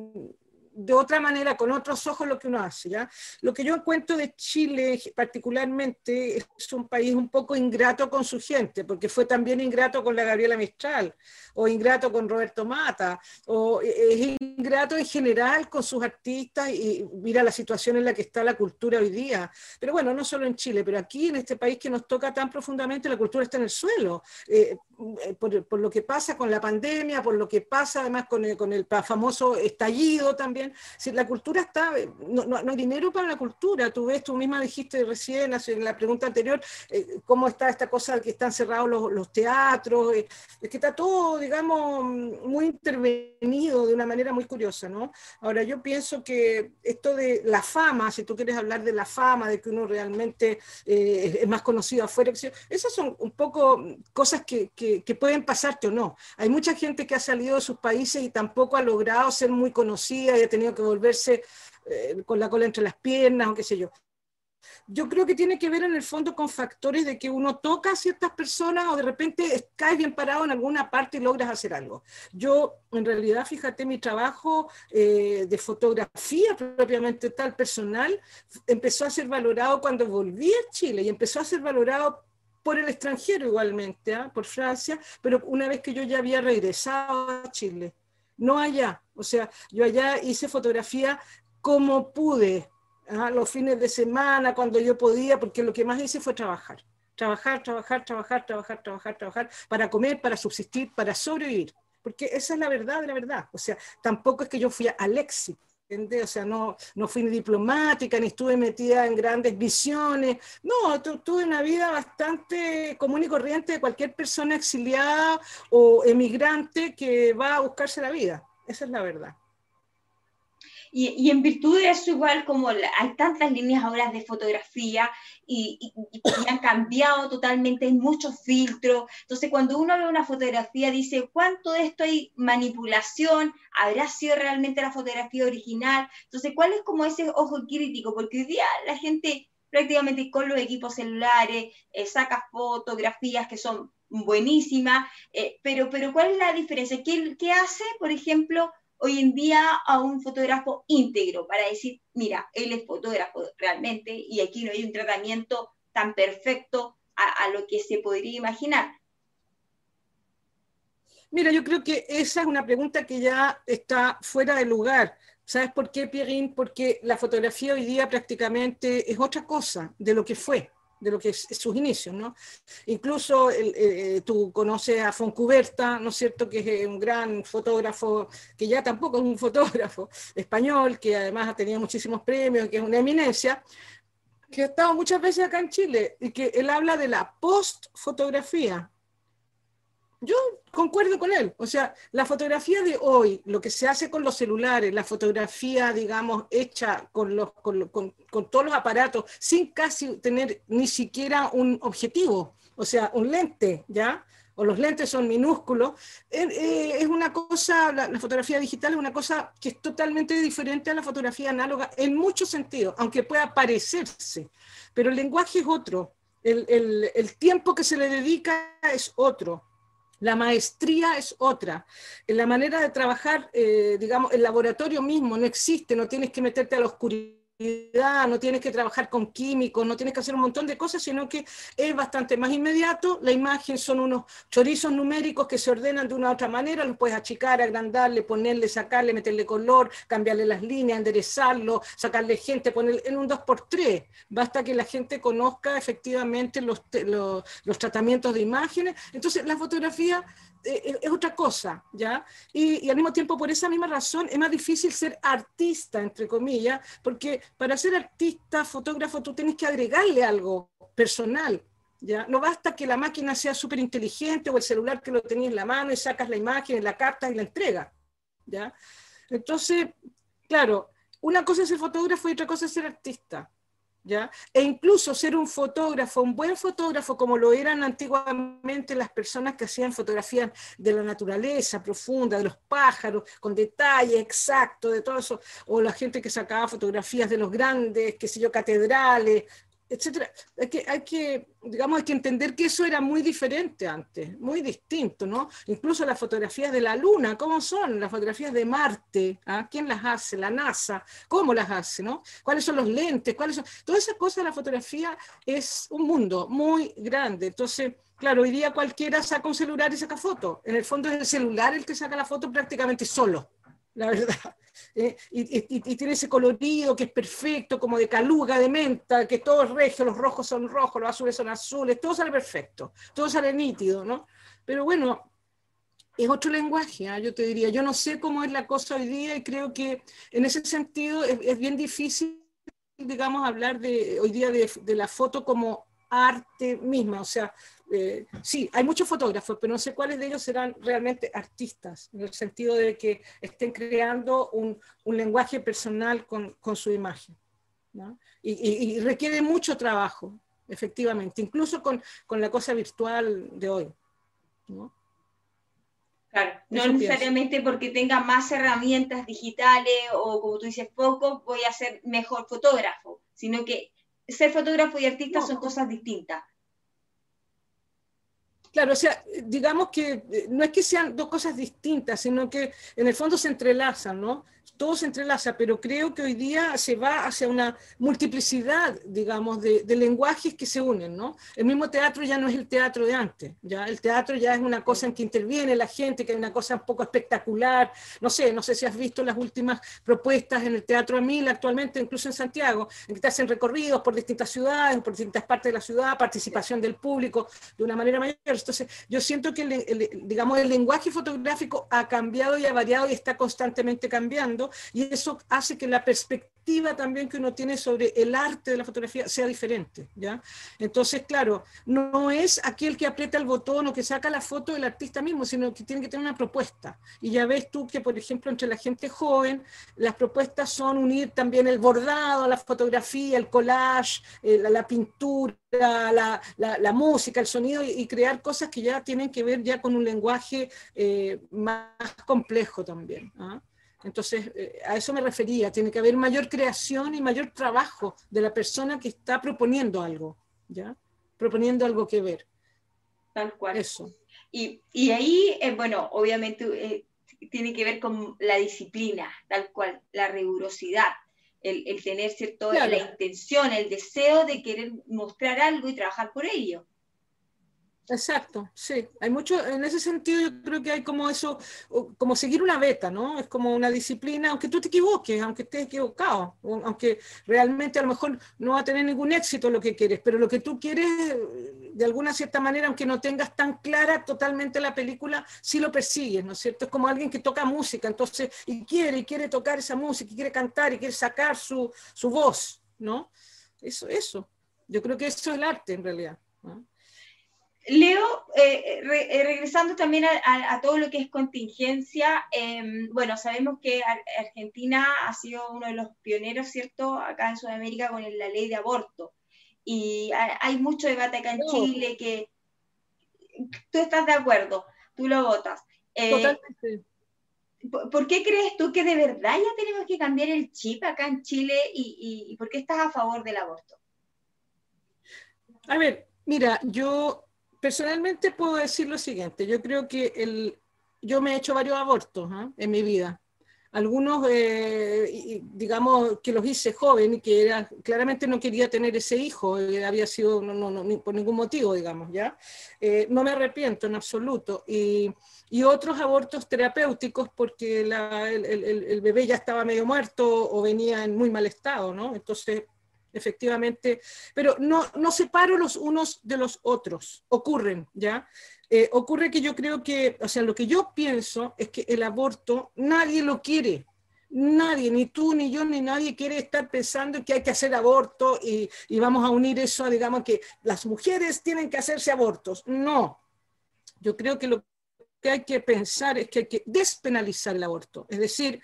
de otra manera, con otros ojos, lo que uno hace. ¿ya? Lo que yo encuentro de Chile particularmente es un país un poco ingrato con su gente, porque fue también ingrato con la Gabriela Mistral, o ingrato con Roberto Mata, o es ingrato en general con sus artistas y mira la situación en la que está la cultura hoy día. Pero bueno, no solo en Chile, pero aquí en este país que nos toca tan profundamente, la cultura está en el suelo. Eh, eh, por, lo que pasa con la pandemia, por lo que pasa además con el, con el famoso estallido también. Si la cultura está, no, no, hay dinero para la cultura. Tú ves, tú misma dijiste recién en la pregunta anterior, eh, cómo está esta cosa de que están cerrados los, los teatros, eh, es que está todo, digamos, muy intervenido de una manera muy curiosa, ¿no? Ahora, yo pienso que esto de la fama, si tú quieres hablar de la fama, de que uno realmente es más conocido afuera, esas son un poco cosas que que, pueden pasarte o no. Hay mucha gente que ha salido de sus países y tampoco ha logrado ser muy conocida y tenido que volverse eh, con la cola entre las piernas o qué sé yo. Yo creo que tiene que ver en el fondo con factores de que uno toca a ciertas personas o de repente caes bien parado en alguna parte y logras hacer algo. Yo, en realidad, fíjate, mi trabajo eh, de fotografía propiamente tal personal empezó a ser valorado cuando volví a Chile y empezó a ser valorado por el extranjero igualmente, ¿ah? por Francia, pero una vez que yo ya había regresado a Chile, no allá, o sea, yo allá hice fotografía como pude, ¿ah? los fines de semana, cuando yo podía, porque lo que más hice fue trabajar, trabajar, trabajar, trabajar, trabajar, trabajar, trabajar, para comer, para subsistir, para sobrevivir, porque esa es la verdad de la verdad, o sea, tampoco es que yo fui al éxito, o sea, no, no fui ni diplomática, ni estuve metida en grandes visiones. No, tuve una vida bastante común y corriente de cualquier persona exiliada o emigrante que va a buscarse la vida. Esa es la verdad. Y, en virtud de eso, igual como hay tantas líneas ahora de fotografía y, han cambiado totalmente, hay muchos filtros. Entonces, cuando uno ve una fotografía, dice, ¿cuánto de esto hay manipulación? ¿Habrá sido realmente la fotografía original? Entonces, ¿cuál es como ese ojo crítico? Porque hoy día la gente prácticamente con los equipos celulares, eh, saca fotografías que son buenísimas, eh, pero, pero ¿cuál es la diferencia? ¿Qué, ¿Qué hace, por ejemplo, hoy en día a un fotógrafo íntegro para decir, mira, él es fotógrafo realmente y aquí no hay un tratamiento tan perfecto a, lo que se podría imaginar. Mira, yo creo que esa es una pregunta que ya está fuera de lugar. ¿Sabes por qué, Pierín? Porque la fotografía hoy día prácticamente es otra cosa de lo que fue de lo que es, sus inicios, ¿no? Incluso eh, tú conoces a Foncuberta, ¿no es cierto?, que es un gran fotógrafo, que ya tampoco es un fotógrafo español, que además ha tenido muchísimos premios, que es una eminencia, que ha estado muchas veces acá en Chile, y que él habla de la post-fotografía, yo concuerdo con él. O sea, la fotografía de hoy, lo que se hace con los celulares, la fotografía, digamos, hecha con, los, todos los aparatos, sin casi tener ni siquiera un objetivo, o sea, un lente, ¿ya? O los lentes son minúsculos. Eh, eh, es una cosa, la, fotografía digital es una cosa que es totalmente diferente a la fotografía análoga en muchos sentidos, aunque pueda parecerse. Pero el lenguaje es otro. El tiempo que se le dedica es otro la maestría es otra. La manera de trabajar, eh, digamos, el laboratorio mismo no existe, no tienes que meterte a la oscuridad no tienes que trabajar con químicos, no tienes que hacer un montón de cosas, sino que es bastante más inmediato. La imagen son unos chorizos numéricos que se ordenan de una u otra manera, los puedes achicar, agrandarle, ponerle, sacarle, meterle color, cambiarle las líneas, enderezarlo, sacarle gente, ponerle en un 2x3. Basta que la gente conozca efectivamente los, los, los tratamientos de imágenes. Entonces, la fotografía es otra cosa, ¿ya? Y, al mismo tiempo, por esa misma razón, es más difícil ser artista, entre comillas, porque para ser artista, fotógrafo, tú tienes que agregarle algo personal, ¿ya? No basta que la máquina sea súper inteligente o el celular que lo tenías en la mano y sacas la imagen, la carta y la entrega, ¿ya? Entonces, claro, una cosa es ser fotógrafo y otra cosa es ser artista. E incluso ser un fotógrafo, un buen fotógrafo, como lo eran antiguamente las personas que hacían fotografías de la naturaleza profunda, de los pájaros, con detalle exacto, de todo eso, o la gente que sacaba fotografías de los grandes, qué sé yo, catedrales, etcétera. Hay que, digamos, hay que entender que eso era muy diferente antes, muy distinto, ¿no? Incluso las fotografías de la Luna, ¿cómo son? Las fotografías de Marte, ¿ah? ¿quién las hace? La NASA, ¿cómo las hace, no? ¿Cuáles son los lentes? ¿Cuáles son? Todas esas cosas la fotografía es un mundo muy grande. Entonces, claro, hoy día cualquiera saca un celular y saca foto. En el fondo es el celular el que saca la foto prácticamente solo la verdad. ¿eh? y, tiene ese colorido que es perfecto, como de caluga, de menta, que todo es regio, los rojos son rojos, los azules son azules, todo sale perfecto, todo sale nítido, ¿no? Pero bueno, es otro lenguaje, ¿ah? yo te diría. Yo no sé cómo es la cosa hoy día y creo que en ese sentido es, bien difícil, digamos, hablar de, hoy día de, de la foto como arte misma, o sea, eh, sí, hay muchos fotógrafos, pero no sé cuáles de ellos serán realmente artistas, en el sentido de que estén creando un, un lenguaje personal con, con, su imagen. ¿no? Y, y, requiere mucho trabajo, efectivamente, incluso con, con la cosa virtual de hoy. ¿no? Claro, no necesariamente porque tenga más herramientas digitales o como tú dices poco, voy a ser mejor fotógrafo, sino que ser fotógrafo y artista son cosas distintas. Claro, o sea, digamos que eh, no es que sean dos cosas distintas, sino que en el fondo se entrelazan, ¿no? Todo se entrelaza, pero creo que hoy día se va hacia una multiplicidad, digamos, de, lenguajes que se unen, ¿no? El mismo teatro ya no es el teatro de antes, ya el teatro ya es una cosa en que interviene la gente, que es una cosa un poco espectacular, no sé, no sé si has visto las últimas propuestas en el Teatro Amil actualmente, incluso en Santiago, en que te hacen recorridos por distintas ciudades, por distintas partes de la ciudad, participación del público de una manera mayor. Entonces, yo siento que, digamos, el lenguaje fotográfico ha cambiado y ha variado y está constantemente cambiando, y eso hace que la perspectiva también que uno tiene sobre el arte de la fotografía sea diferente, ¿ya? Entonces, claro, no es aquel que aprieta el botón o que saca la foto del artista mismo, sino que tiene que tener una propuesta. Y ya ves tú que, por ejemplo, entre la gente joven, las propuestas son unir también el bordado la fotografía, el collage, eh, la, pintura, la, la, música, el sonido y, crear cosas que ya tienen que ver ya con un lenguaje eh, más complejo también. ¿ah? Entonces, eh, a eso me refería, tiene que haber mayor creación y mayor trabajo de la persona que está proponiendo algo, ¿ya? Proponiendo algo que ver. Tal cual. Eso. Y, y ahí, eh, bueno, obviamente eh, tiene que ver con la disciplina, tal cual, la rigurosidad, el, el tener cierto, Claro. la intención, el deseo de querer mostrar algo y trabajar por ello. Exacto, sí. Hay mucho, en ese sentido yo creo que hay como eso, como seguir una beta, ¿no? Es como una disciplina, aunque tú te equivoques, aunque estés equivocado, aunque realmente a lo mejor no va a tener ningún éxito lo que quieres, pero lo que tú quieres, de alguna cierta manera, aunque no tengas tan clara totalmente la película, sí lo persigues, ¿no es cierto? Es como alguien que toca música, entonces, y quiere, y quiere tocar esa música, y quiere cantar, y quiere sacar su, su voz, ¿no? Eso, eso. Yo creo que eso es el arte en realidad. Leo, eh, re- eh, regresando también a, a- a todo lo que es contingencia, em, bueno, sabemos que Ar- Argentina ha sido uno de los pioneros, ¿cierto?, acá en Sudamérica con el- la ley de aborto. Y ha- hay mucho debate acá en No. Chile que tú estás de acuerdo, tú lo votas. Eh, Totalmente. ¿por, por qué crees tú que de verdad ya tenemos que cambiar el chip acá en Chile y, y- y por qué estás a favor del aborto? A ver, mira, yo personalmente puedo decir lo siguiente. Yo creo que el, yo me he hecho varios abortos ¿ah? en mi vida. Algunos, eh, digamos, que los hice joven y que era, claramente no quería tener ese hijo, eh, había sido no, no, por ningún motivo, digamos, ¿ya? Eh, no me arrepiento en absoluto. Y, otros abortos terapéuticos porque el- el bebé ya estaba medio muerto o venía en muy mal estado, ¿no? Entonces, efectivamente, pero no, no separo los unos de los otros, ocurren, ¿ya? Eh, ocurre que yo creo que, o sea, lo que yo pienso es que el aborto nadie lo quiere. Nadie, ni tú, ni yo, ni nadie quiere estar pensando que hay que hacer aborto y, y vamos a unir eso, a, digamos, que las mujeres tienen que hacerse abortos. No. Yo creo que lo que hay que pensar es que hay que despenalizar el aborto. Es decir,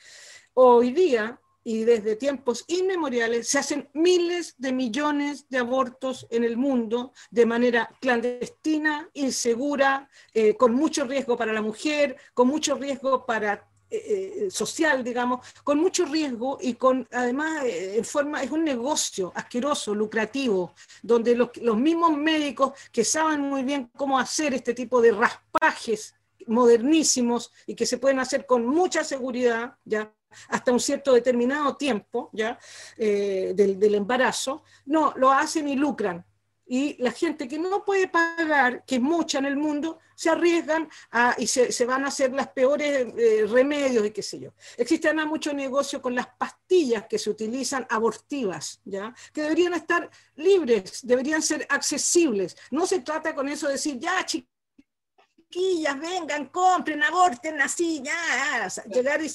hoy día y desde tiempos inmemoriales se hacen miles de millones de abortos en el mundo de manera clandestina, insegura, eh, con mucho riesgo para la mujer, con mucho riesgo para eh, eh, social, digamos, con mucho riesgo y con además eh, en forma es un negocio asqueroso, lucrativo, donde los, los mismos médicos que saben muy bien cómo hacer este tipo de raspajes modernísimos y que se pueden hacer con mucha seguridad, ya hasta un cierto determinado tiempo ya eh, del, del embarazo, no, lo hacen y lucran. Y la gente que no puede pagar, que es mucha en el mundo, se arriesgan a, y se, se, van a hacer las peores eh, remedios y qué sé yo. Existe además mucho negocio con las pastillas que se utilizan abortivas, ¿ya? que deberían estar libres, deberían ser accesibles. No se trata con eso de decir, ya chiquillas, vengan, compren, aborten así, ya, llegar y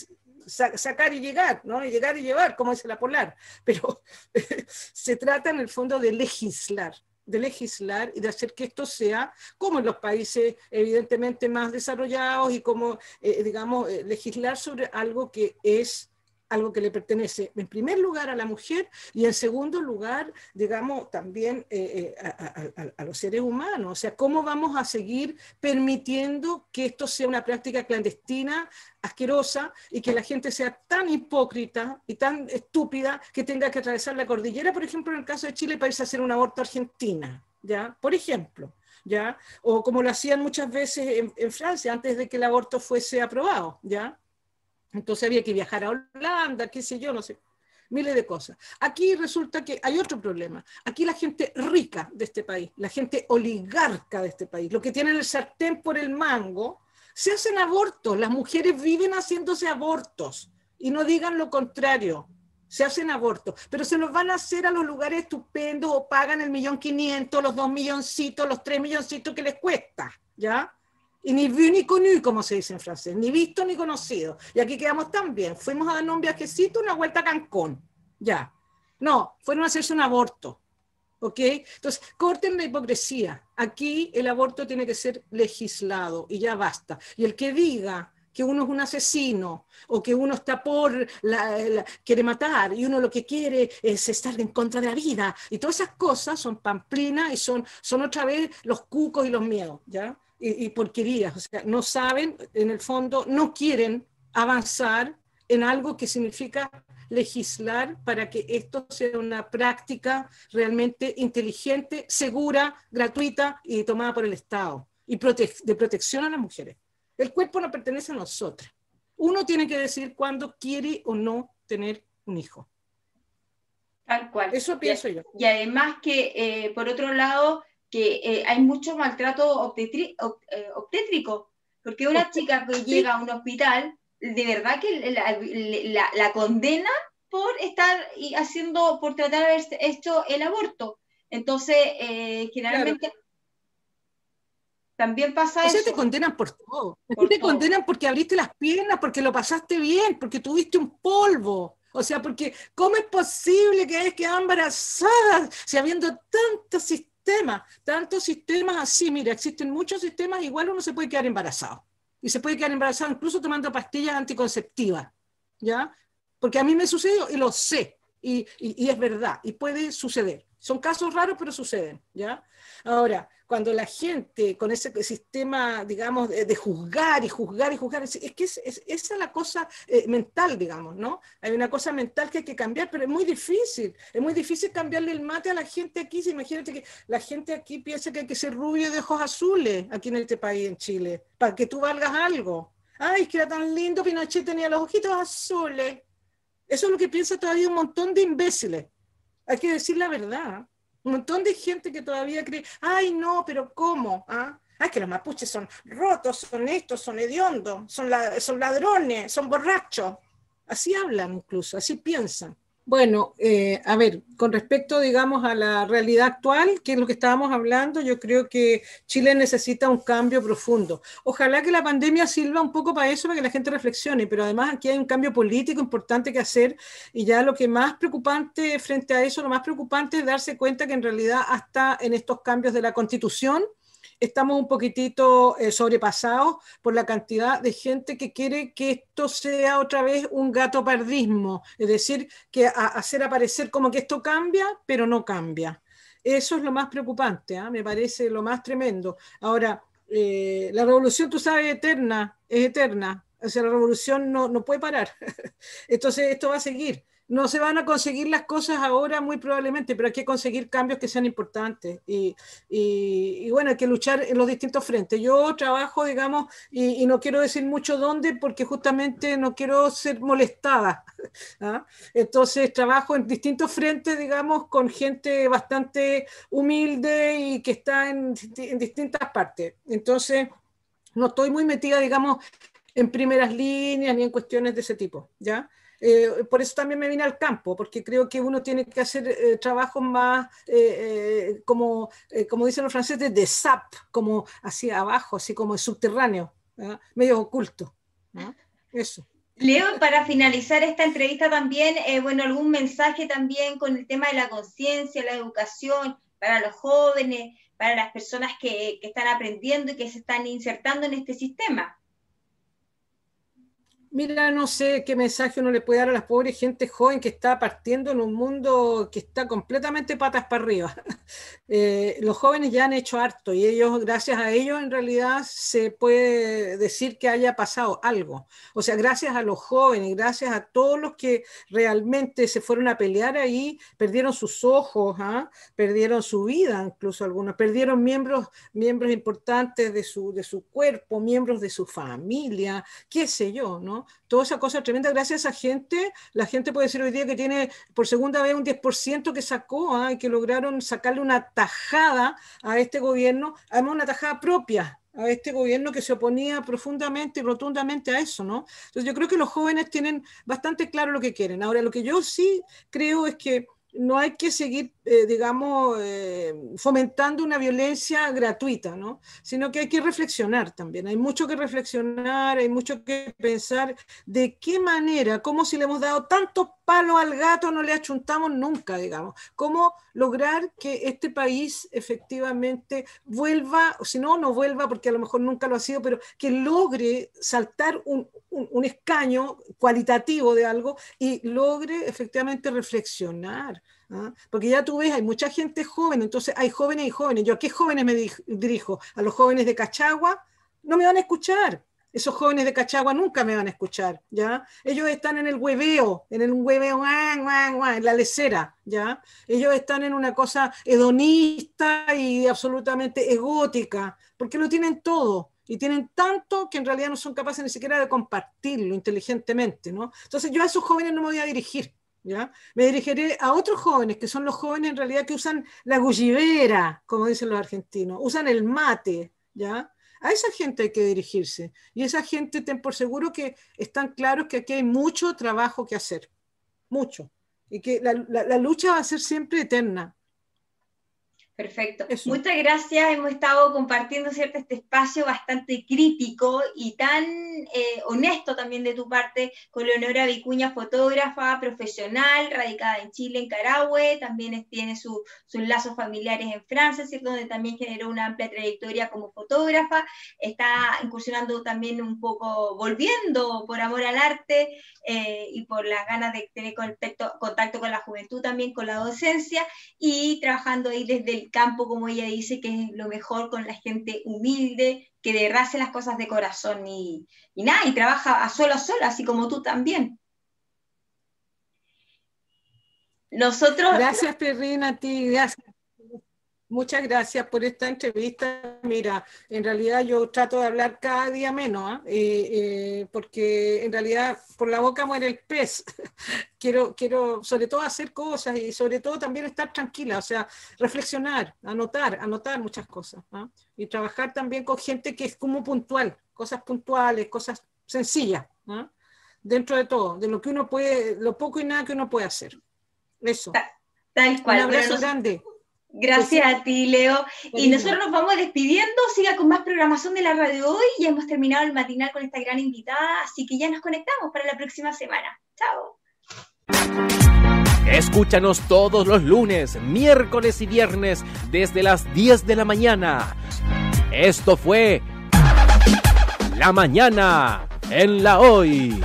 sacar y llegar, ¿no? Y llegar y llevar, como dice la polar. Pero se trata en el fondo de legislar, de legislar y de hacer que esto sea como en los países evidentemente más desarrollados y como, eh, digamos, eh, legislar sobre algo que es algo que le pertenece en primer lugar a la mujer y en segundo lugar, digamos, también eh, eh, a, a, a, los seres humanos. O sea, ¿cómo vamos a seguir permitiendo que esto sea una práctica clandestina, asquerosa, y que la gente sea tan hipócrita y tan estúpida que tenga que atravesar la cordillera, por ejemplo, en el caso de Chile, para irse a hacer un aborto Argentina? ¿Ya? Por ejemplo. ¿Ya? O como lo hacían muchas veces en, en Francia, antes de que el aborto fuese aprobado, ¿ya? Entonces había que viajar a Holanda, qué sé yo, no sé, miles de cosas. Aquí resulta que hay otro problema. Aquí la gente rica de este país, la gente oligarca de este país, lo que tienen el sartén por el mango, se hacen abortos. Las mujeres viven haciéndose abortos y no digan lo contrario. Se hacen abortos, pero se los van a hacer a los lugares estupendos o pagan el millón quinientos, los dos milloncitos, los tres milloncitos que les cuesta, ¿ya? Y ni vu ni connu, como se dice en francés, ni visto ni conocido. Y aquí quedamos tan bien. Fuimos a darnos un viajecito, una vuelta a Cancún. Ya. No, fueron a hacerse un aborto. ¿Ok? Entonces, corten la hipocresía. Aquí el aborto tiene que ser legislado y ya basta. Y el que diga que uno es un asesino o que uno está por, la, la, quiere matar y uno lo que quiere es estar en contra de la vida y todas esas cosas son pamplinas y son, son otra vez los cucos y los miedos, ¿ya? Y, y, porquerías, o sea, no saben, en el fondo, no quieren avanzar en algo que significa legislar para que esto sea una práctica realmente inteligente, segura, gratuita y tomada por el Estado y de protección a las mujeres. El cuerpo no pertenece a nosotras. Uno tiene que decir cuándo quiere o no tener un hijo. Tal cual. Eso pienso yo. Y además que, eh, por otro lado, que eh, hay mucho maltrato eh, obstétrico, porque una chica que llega a un hospital, de verdad que la, condena por estar haciendo, por tratar de haber hecho el aborto. Entonces, generalmente también pasa eso. te condenan por todo. te condenan porque abriste las piernas, porque lo pasaste bien, porque tuviste un polvo. O sea, porque ¿cómo es posible que hayas quedado embarazada si habiendo tantos sistemas, tantos sistemas así? Mira, existen muchos sistemas, igual uno se puede quedar embarazado. Y se puede quedar embarazado incluso tomando pastillas anticonceptivas, ¿ya? Porque a mí me sucedió y lo sé, y, y es verdad, y puede suceder. Son casos raros, pero suceden, ¿ya? Ahora, cuando la gente con ese sistema, digamos, de, juzgar y juzgar y juzgar, es, que es, esa es la cosa eh, mental, digamos, ¿no? Hay una cosa mental que hay que cambiar, pero es muy difícil. Es muy difícil cambiarle el mate a la gente aquí. Imagínate que la gente aquí piensa que hay que ser rubio de ojos azules aquí en este país, en Chile, para que tú valgas algo. Ay, es que era tan lindo, Pinochet tenía los ojitos azules. Eso es lo que piensa todavía un montón de imbéciles. Hay que decir la verdad. Un montón de gente que todavía cree, ay no, pero ¿cómo? ¿Ah? Ay, que los mapuches son rotos, son estos, son hediondos, son, son ladrones, son borrachos. Así hablan incluso, así piensan. Bueno, eh, a ver, con respecto, digamos, a la realidad actual, que es lo que estábamos hablando, yo creo que Chile necesita un cambio profundo. Ojalá que la pandemia sirva un poco para eso, para que la gente reflexione, pero además aquí hay un cambio político importante que hacer y ya lo que más preocupante frente a eso, lo más preocupante es darse cuenta que en realidad hasta en estos cambios de la constitución, estamos un poquitito eh, sobrepasados por la cantidad de gente que quiere que esto sea otra vez un gato pardismo, es decir, que hacer aparecer como que esto cambia, pero no cambia. Eso es lo más preocupante, ¿ah? me parece lo más tremendo. Ahora, eh, la revolución, tú sabes, eterna, es eterna. O sea, la revolución no, no puede parar. Entonces, esto va a seguir no se van a conseguir las cosas ahora muy probablemente, pero hay que conseguir cambios que sean importantes y, y, bueno, hay que luchar en los distintos frentes. Yo trabajo, digamos, y, no quiero decir mucho dónde porque justamente no quiero ser molestada. ¿ah? Entonces trabajo en distintos frentes, digamos, con gente bastante humilde y que está en, en distintas partes. Entonces, no estoy muy metida, digamos, en primeras líneas ni en cuestiones de ese tipo, ¿ya? Eh, por eso también me vine al campo, porque creo que uno tiene que hacer eh, trabajos más, eh, como, como dicen los franceses, de SAP, como hacia abajo, así como subterráneo, medio oculto. Leo, para finalizar esta entrevista también, bueno, algún mensaje también con el tema de la conciencia, la educación para los jóvenes, para las personas que, que están aprendiendo y que se están insertando en este sistema. Mira, no sé qué mensaje uno le puede dar a la pobre gente joven que está partiendo en un mundo que está completamente patas para arriba. Eh, los jóvenes ya han hecho harto y ellos, gracias a ellos, en realidad se puede decir que haya pasado algo. O sea, gracias a los jóvenes, gracias a todos los que realmente se fueron a pelear ahí, perdieron sus ojos, ¿ah? perdieron su vida, incluso algunos, perdieron miembros, miembros importantes de su, de su cuerpo, miembros de su familia, qué sé yo, ¿no? Toda esa cosa tremenda, gracias a gente, la gente puede decir hoy día que tiene por segunda vez un 10% que sacó ¿ah? y que lograron sacarle una tajada a este gobierno, además una tajada propia, a este gobierno que se oponía profundamente y rotundamente a eso, ¿no? Entonces yo creo que los jóvenes tienen bastante claro lo que quieren. Ahora, lo que yo sí creo es que no hay que seguir, eh, digamos, eh, fomentando una violencia gratuita, ¿no? Sino que hay que reflexionar también. Hay mucho que reflexionar, hay mucho que pensar de qué manera, cómo si le hemos dado tanto palo al gato no le achuntamos nunca, digamos. Cómo lograr que este país efectivamente vuelva, o si no, no vuelva, porque a lo mejor nunca lo ha sido, pero que logre saltar un, un escaño cualitativo de algo y logre efectivamente reflexionar ¿ah? Porque ya tú ves, hay mucha gente joven, entonces hay jóvenes y jóvenes. ¿Yo a qué jóvenes me dirijo? ¿A los jóvenes de Cachagua? No me van a escuchar. Esos jóvenes de Cachagua nunca me van a escuchar, ¿ya? Ellos están en el hueveo, en el hueveo, en la lecera, ¿ya? Ellos están en una cosa hedonista y absolutamente egótica, porque lo tienen todo y tienen tanto que en realidad no son capaces ni siquiera de compartirlo inteligentemente, ¿no? Entonces yo a esos jóvenes no me voy a dirigir, Me dirigiré a otros jóvenes, que son los jóvenes en realidad que usan la gullivera, como dicen los argentinos, usan el mate, ¿ya? A esa gente hay que dirigirse. Y esa gente, ten por seguro que están claros que aquí hay mucho trabajo que hacer. Mucho. Y que la, lucha va a ser siempre eterna. Perfecto. Muchas gracias. Hemos estado compartiendo cierto este espacio bastante crítico y tan eh, honesto también de tu parte con Leonora Vicuña, fotógrafa profesional, radicada en Chile, en Carahue. También tiene sus lazos familiares en Francia, ¿cierto? donde también generó una amplia trayectoria como fotógrafa. Está incursionando también un poco, volviendo por amor al arte eh, y por las ganas de tener contacto, contacto con la juventud, también con la docencia y trabajando ahí desde el campo, como ella dice, que es lo mejor con la gente humilde, que derrase las cosas de corazón y, y nada, y trabaja a solo a solo, así como tú también. Nosotros. Gracias, Perrina, a ti, gracias. Muchas gracias por esta entrevista. Mira, en realidad yo trato de hablar cada día menos, ¿ah? eh, eh, porque en realidad por la boca muere el pez. quiero, quiero sobre todo hacer cosas y sobre todo también estar tranquila, o sea, reflexionar, anotar, anotar muchas cosas. ¿ah? Y trabajar también con gente que es como puntual, cosas puntuales, cosas sencillas, ¿ah? dentro de todo, de lo que uno puede, lo poco y nada que uno puede hacer. Eso. Tal cual. Un abrazo grande. Gracias a ti, Leo. Y nosotros nos vamos despidiendo. Siga con más programación de la radio hoy. Ya hemos terminado el matinal con esta gran invitada, así que ya nos conectamos para la próxima semana. Chao. Escúchanos todos los lunes, miércoles y viernes desde las 10 de la mañana. Esto fue La Mañana en la Hoy.